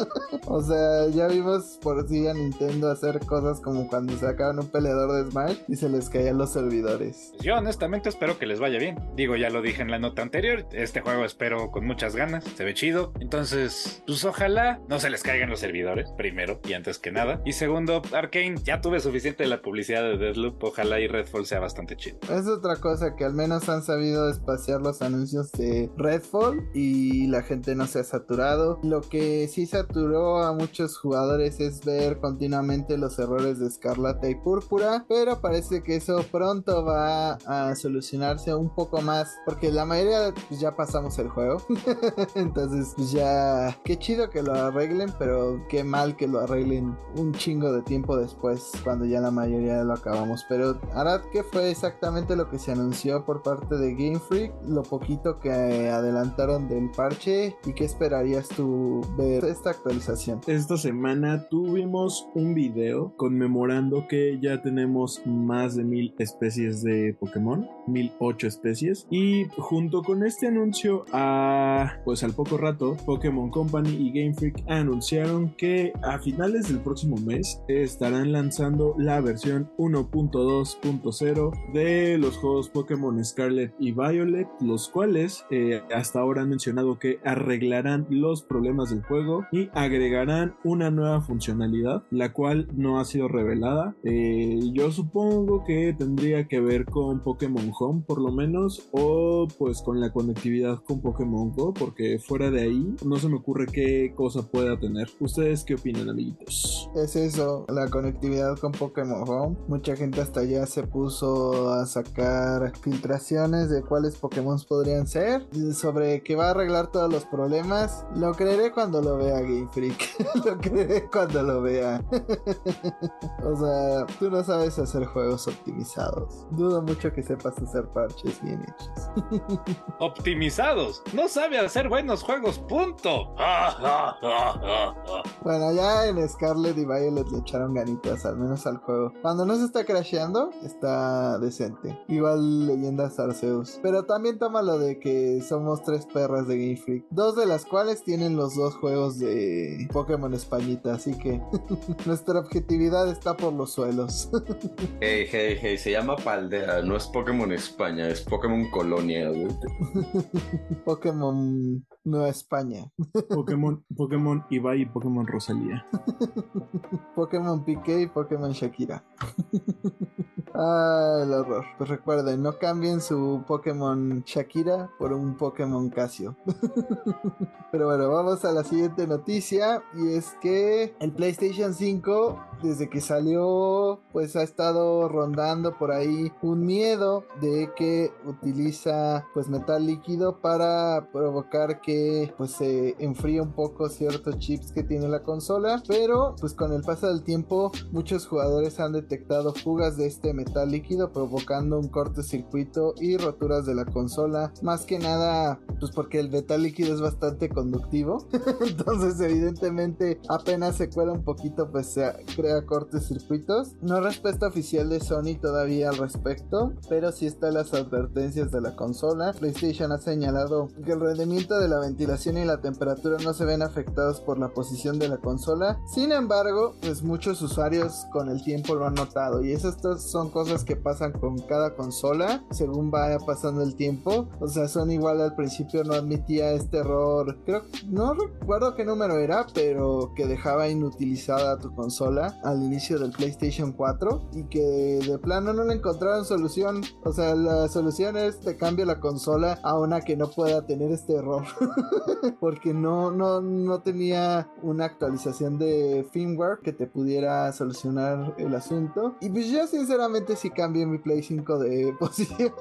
o sea, ya vimos por sí a Nintendo hacer cosas como cuando sacaban un peleador de Smash y se les caían los servidores. Pues Yo honestamente espero que les vaya bien. Digo, ya lo dije en la nota anterior, este juego espero con muchas ganas, se ve chido. Entonces, pues ojalá no se les caigan los servidores, primero y antes que nada. Y segundo, Arkane, ya tuve suficiente de la publicidad de Deadloop, ojalá y Redfall sea bastante chido. Es otra cosa que al menos han sabido espaciar los anuncios de Redfall y la gente no se ha saturado. Lo que sí saturó a muchos jugadores es ver continuamente los errores de Escarlata y Púrpura, pero parece que eso pronto va a solucionarse un poco más porque la mayoría pues, ya pasamos el juego. Entonces pues ya qué chido que lo arreglen, pero qué mal que lo arreglen un chingo de tiempo después cuando ya la mayoría lo acabamos. Pero Arad, ¿qué fue exactamente lo que se anunció por parte de Game Freak? Lo poquito que adelantaron del parche y qué esperarías tú ver esta actualización. Esta semana tuvimos un video conmemorando que ya tenemos más de mil especies de Pokémon, mil ocho especies. Y junto con este anuncio, a, pues al poco rato, Pokémon Company y Game Freak anunciaron que a finales del próximo mes estarán lanzando la versión 1.2.0 de los juegos Pokémon Scarlet y Violet, los cuales eh, hasta ahora han mencionado que arreglarán los problemas del juego y agregarán una nueva funcionalidad, la cual no ha sido revelada. Eh, yo supongo que tendría que ver con Pokémon Home, por lo menos, o pues con la conectividad con Pokémon Go, porque fuera de ahí no se me ocurre qué cosa pueda tener. ¿Ustedes qué opinan, amiguitos? Es eso, la conectividad con Pokémon Home. Mucha gente hasta ya se puso a sacar filtraciones de cuáles Pokémon podrían ser. Sobre que va a arreglar todos los problemas. Lo creeré cuando lo vea Game Freak. lo creeré cuando lo vea. o sea, tú no sabes hacer juegos optimizados. Dudo mucho que sepas hacer parches bien hechos. Optimizados, no sabe hacer buenos juegos, punto. Bueno, ya en Scarlet y Violet le echaron ganitas, al menos al juego. Cuando no se está crasheando, está decente. Igual leyendas Arceus. Pero también toma lo de que somos tres perras de Game Freak. Dos de las cuales tienen los dos juegos de Pokémon Españita. Así que nuestra objetividad está por los suelos. Hey, hey, hey, se llama Paldea, no es Pokémon España, es Pokémon Colonia. Pokémon Nueva España. Pokémon, Pokémon Ibai y Pokémon Rosalía. Pokémon Piqué y Pokémon Shakira. ah, el horror. Pues recuerden, no cambien su Pokémon Shakira por un Pokémon Casio. Pero bueno, vamos a la siguiente noticia. Y es que el PlayStation 5, desde que salió, pues ha estado rondando por ahí un miedo de que utiliza pues metal líquido para provocar que pues se enfríe un poco ciertos chips que tiene la consola. Pero pues con el paso del tiempo, muchos jugadores han detectado fugas de este metal líquido provocando un cortocircuito y roturas de la consola. Más que nada, pues porque el metal líquido es bastante conductivo. Entonces, evidentemente, apenas se cuela un poquito, pues se crea cortocircuitos. No respuesta oficial de Sony todavía al respecto, pero sí están las advertencias de la consola. PlayStation ha señalado que el rendimiento de la ventilación y la temperatura no se ven afectados por la posición de la consola. Sin embargo, pues muchos usuarios con el tiempo lo han notado y esas son cosas que pasan con cada consola según vaya pasando el tiempo. O sea, Sony igual al principio no admitía este error. Creo no recuerdo qué número era, pero que dejaba inutilizada tu consola al inicio del PlayStation 4 y que de plano no le encontraron solución. O sea, la solución es te cambio la consola a una que no pueda tener este error. porque no, no, no tenía una actualización de firmware que te pudiera solucionar el asunto. Y pues yo sinceramente sí cambié mi Play 5 de posición.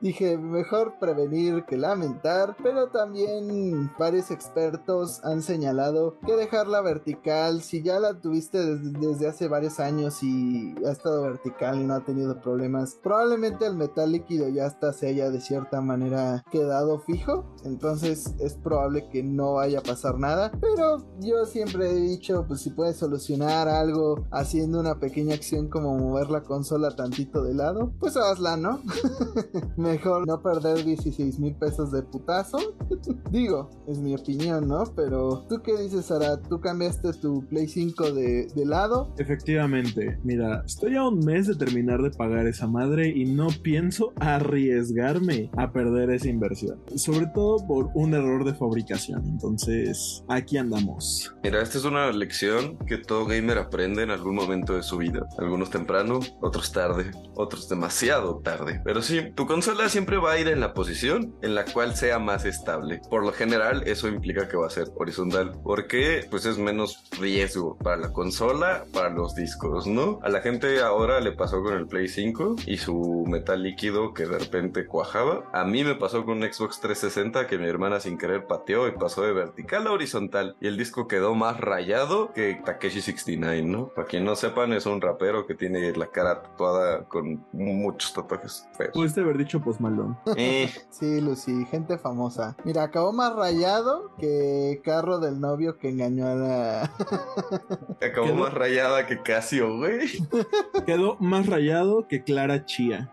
Dije, mejor prevenir que lamentar, pero también varios expertos han señalado que dejarla vertical, si ya la tuviste desde, desde hace varios años y ha estado vertical y no ha tenido problemas, probablemente el metal líquido ya hasta se haya de cierta manera quedado fijo, entonces es probable que no vaya a pasar nada, pero yo siempre he dicho, pues si puedes solucionar algo haciendo una pequeña acción como mover la consola tantito de lado, pues hazla, ¿no? Mejor no perder 16 mil pesos de putazo. Digo, es mi opinión, ¿no? Pero tú qué dices, Sara, tú cambiaste tu Play 5 de, de lado. Efectivamente, mira, estoy a un mes de terminar de pagar esa madre y no pienso arriesgarme a perder esa inversión. Sobre todo por un error de fabricación. Entonces, aquí andamos. Mira, esta es una lección que todo gamer aprende en algún momento de su vida. Algunos temprano, otros tarde, otros demasiado tarde. Pero sí, tu consola siempre va a ir en la posición en la cual sea más estable. Por lo general, eso implica que va a ser horizontal. Porque pues es menos riesgo para la consola, para los discos, ¿no? A la gente ahora le pasó con el Play 5 y su metal líquido que de repente cuajaba. A mí me pasó con un Xbox 360 que mi hermana sin querer pateó y pasó de vertical a horizontal y el disco quedó más rayado que Takeshi 69, ¿no? Para quien no sepan, es un rapero que tiene la cara tatuada con muchos tatuajes feos. Pudiste haber dicho Post Malone. Eh, Sí, Lucy, gente famosa. Mira, acabó más rayado que carro del novio que engañó a la... acabó ¿Quedó? más rayada que Casio, güey. Quedó más rayado que Clara Chía.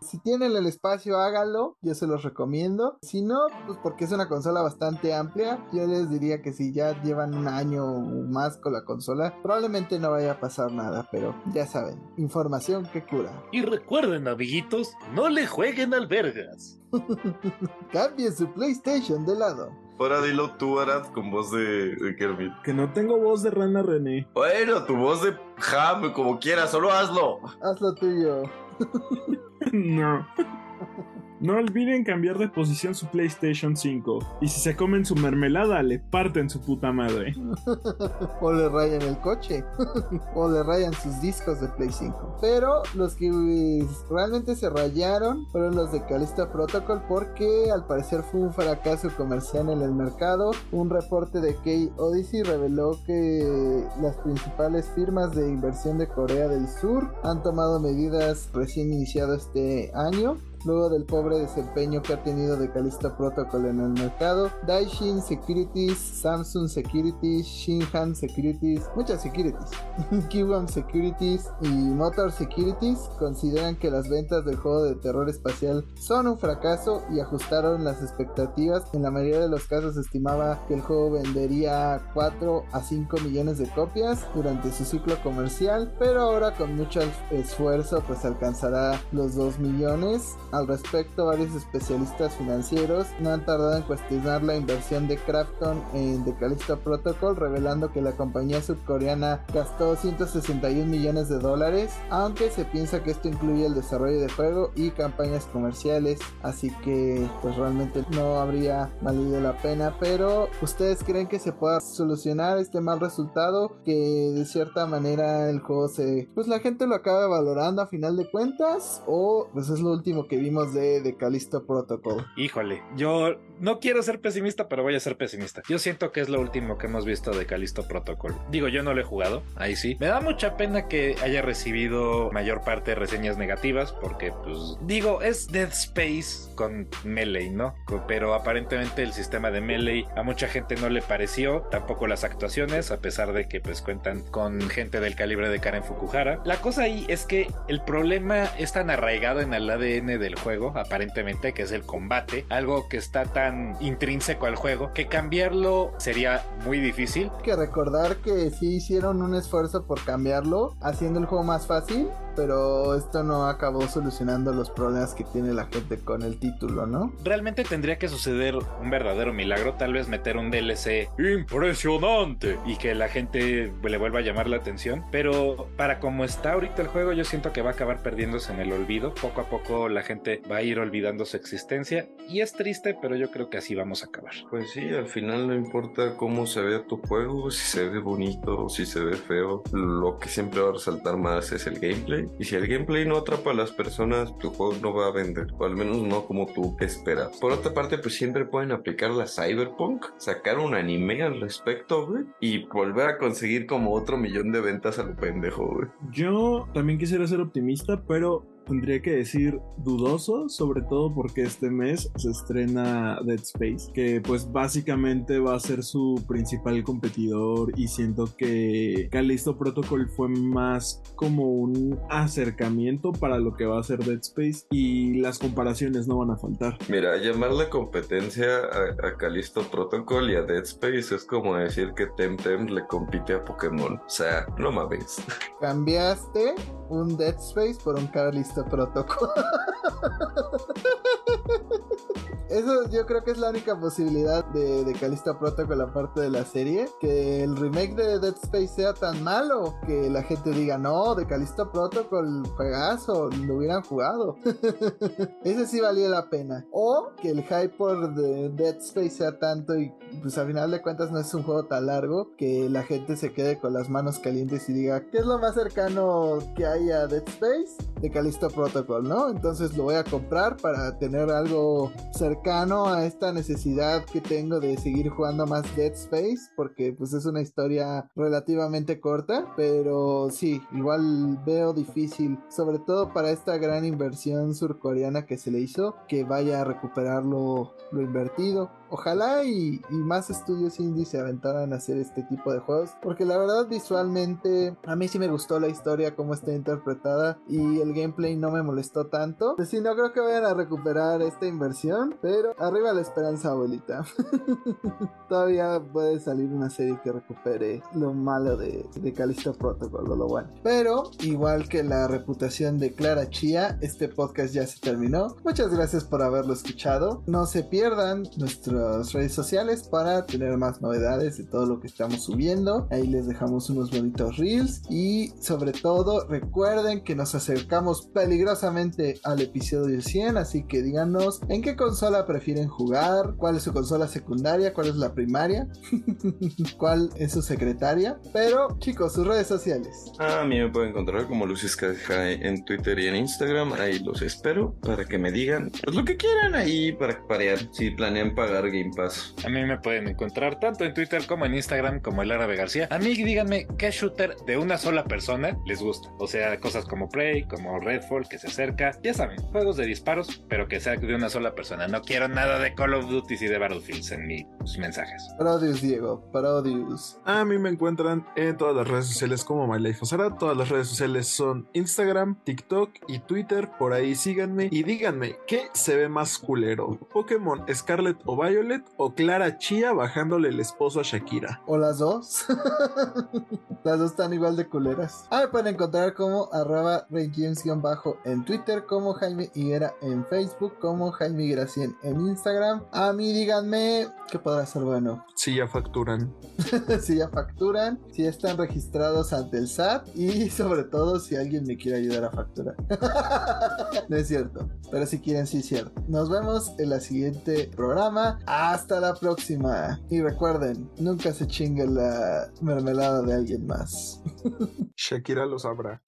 si tienen el espacio, hágalo. Yo se los recomiendo. Si no, pues porque es una consola bastante amplia, yo les diría que si ya llevan un año o más con la consola, probablemente no vaya a pasar nada, pero ya saben, información que cura. Y recuerden, amiguitos, no le jueguen albergas. Cambien su PlayStation de lado. Ahora dilo tú, Arad, con voz de, de Kermit. Que no tengo voz de rana René. Bueno, tu voz de Ham, como quieras, solo hazlo. Haz lo tuyo. No. No olviden cambiar de posición su PlayStation 5. Y si se comen su mermelada, le parten su puta madre. o le rayan el coche. o le rayan sus discos de Play 5. Pero los que realmente se rayaron fueron los de Calista Protocol porque al parecer fue un fracaso comercial en el mercado. Un reporte de K Odyssey reveló que las principales firmas de inversión de Corea del Sur han tomado medidas recién iniciado este año luego del pobre desempeño que ha tenido de Calista Protocol en el mercado. Daishin Securities, Samsung Securities, Shinhan Securities, muchas securities, Kiwam Securities y Motor Securities consideran que las ventas del juego de terror espacial son un fracaso y ajustaron las expectativas. En la mayoría de los casos estimaba que el juego vendería 4 a 5 millones de copias durante su ciclo comercial, pero ahora con mucho esfuerzo pues alcanzará los 2 millones. Al respecto, varios especialistas financieros no han tardado en cuestionar la inversión de Krafton en The Callisto Protocol, revelando que la compañía surcoreana gastó 161 millones de dólares, aunque se piensa que esto incluye el desarrollo de juego y campañas comerciales, así que pues realmente no habría valido la pena, pero ¿ustedes creen que se pueda solucionar este mal resultado? Que de cierta manera el juego se... pues la gente lo acabe valorando a final de cuentas o pues es lo último que vimos de, de Callisto Protocol. Híjole, yo no quiero ser pesimista, pero voy a ser pesimista. Yo siento que es lo último que hemos visto de Callisto Protocol. Digo, yo no lo he jugado, ahí sí. Me da mucha pena que haya recibido mayor parte de reseñas negativas, porque, pues, digo, es Dead Space con Melee, ¿no? Pero aparentemente el sistema de Melee a mucha gente no le pareció, tampoco las actuaciones, a pesar de que, pues, cuentan con gente del calibre de Karen Fukuhara. La cosa ahí es que el problema es tan arraigado en el ADN del juego, aparentemente, que es el combate, algo que está tan intrínseco al juego, que cambiarlo sería muy difícil. Que recordar que sí hicieron un esfuerzo por cambiarlo, haciendo el juego más fácil, pero esto no acabó solucionando los problemas que tiene la gente con el título, ¿no? Realmente tendría que suceder un verdadero milagro, tal vez meter un DLC impresionante y que la gente le vuelva a llamar la atención, pero para como está ahorita el juego yo siento que va a acabar perdiéndose en el olvido, poco a poco la gente va a ir olvidando su existencia y es triste, pero yo creo que así vamos a acabar. Pues sí, al final no importa cómo se vea tu juego, si se ve bonito si se ve feo, lo que siempre va a resaltar más es el gameplay Y si el gameplay no atrapa a las personas, tu juego no va a vender. O al menos no como tú esperas. Por otra parte, pues siempre pueden aplicar la Cyberpunk, sacar un anime al respecto, güey. Y volver a conseguir como otro millón de ventas a lo pendejo, güey. Yo también quisiera ser optimista, pero tendría que decir dudoso, sobre todo porque este mes se estrena Dead Space, que pues básicamente va a ser su principal competidor y siento que Callisto Protocol fue más como un acercamiento para lo que va a ser Dead Space y las comparaciones no van a faltar. Mira, llamar la competencia a, a Callisto Protocol y a Dead Space es como decir que Temtem le compite a Pokémon. O sea, no mames. Cambiaste un Dead Space por un Callisto Protocol. Eso yo creo que es la única posibilidad de, de Callisto Protocol aparte de la serie. Que el remake de Dead Space sea tan malo que la gente diga, no, de Callisto Protocol, juegazo, lo hubieran jugado. Ese sí valía la pena. O que el hype por de Dead Space sea tanto y pues al final de cuentas no es un juego tan largo que la gente se quede con las manos calientes y diga, ¿qué es lo más cercano que hay a Dead Space? De Callisto Protocol, ¿no? Entonces lo voy a comprar para tener algo cercano a esta necesidad que tengo de seguir jugando más Dead Space, porque pues es una historia relativamente corta, pero sí, igual veo difícil, sobre todo para esta gran inversión surcoreana que se le hizo, que vaya a recuperar lo, invertido. Ojalá y, y, más estudios indie se aventaran a hacer este tipo de juegos. Porque la verdad visualmente a mí sí me gustó la historia, cómo está interpretada. Y el gameplay no me molestó tanto. Pues sí, no creo que vayan a recuperar esta inversión. Pero arriba la esperanza, abuelita. Todavía puede salir una serie que recupere lo malo de, de Protocol o lo bueno. Pero igual que la reputación de Clara Chia, este podcast ya se terminó. Muchas gracias por haberlo escuchado. No se pierdan nuestro redes sociales para tener más novedades de todo lo que estamos subiendo. Ahí les dejamos unos bonitos reels y sobre todo recuerden que nos acercamos peligrosamente al episodio 100, así que díganos en qué consola prefieren jugar, cuál es su consola secundaria, cuál es la primaria, cuál es su secretaria. Pero chicos, sus redes sociales. A mí me pueden encontrar como Lucis High en Twitter y en Instagram. Ahí los espero para que me digan pues, lo que quieran ahí para parear si planean pagar Game Pass. A mí me pueden encontrar tanto en Twitter como en Instagram como el Árabe García. A mí díganme qué shooter de una sola persona les gusta. O sea, cosas como Prey, como Redfall, que se acerca. Ya saben, juegos de disparos, pero que sea de una sola persona. No quiero nada de Call of Duty y de Battlefields en mis mensajes. Parodius, Diego, Parodius. A mí me encuentran en todas las redes sociales como MyLifeOsara. Todas las redes sociales son Instagram, TikTok y Twitter. Por ahí síganme y díganme qué se ve más culero. Pokémon Scarlet o Violet o Clara Chía bajándole el esposo a Shakira. O las dos. las dos están igual de culeras. Ah, me pueden encontrar como arroba bajo en Twitter, como Jaime Higuera en Facebook, como Jaime Gracien en Instagram. A mí díganme qué podrá ser bueno. Si ya facturan. si ya facturan, si están registrados ante el SAT y sobre todo si alguien me quiere ayudar a facturar. no es cierto, pero si quieren, sí es cierto. Nos vemos en la siguiente programa. Hasta la próxima. Y recuerden, nunca se chingue la mermelada de alguien más. Shakira lo sabrá.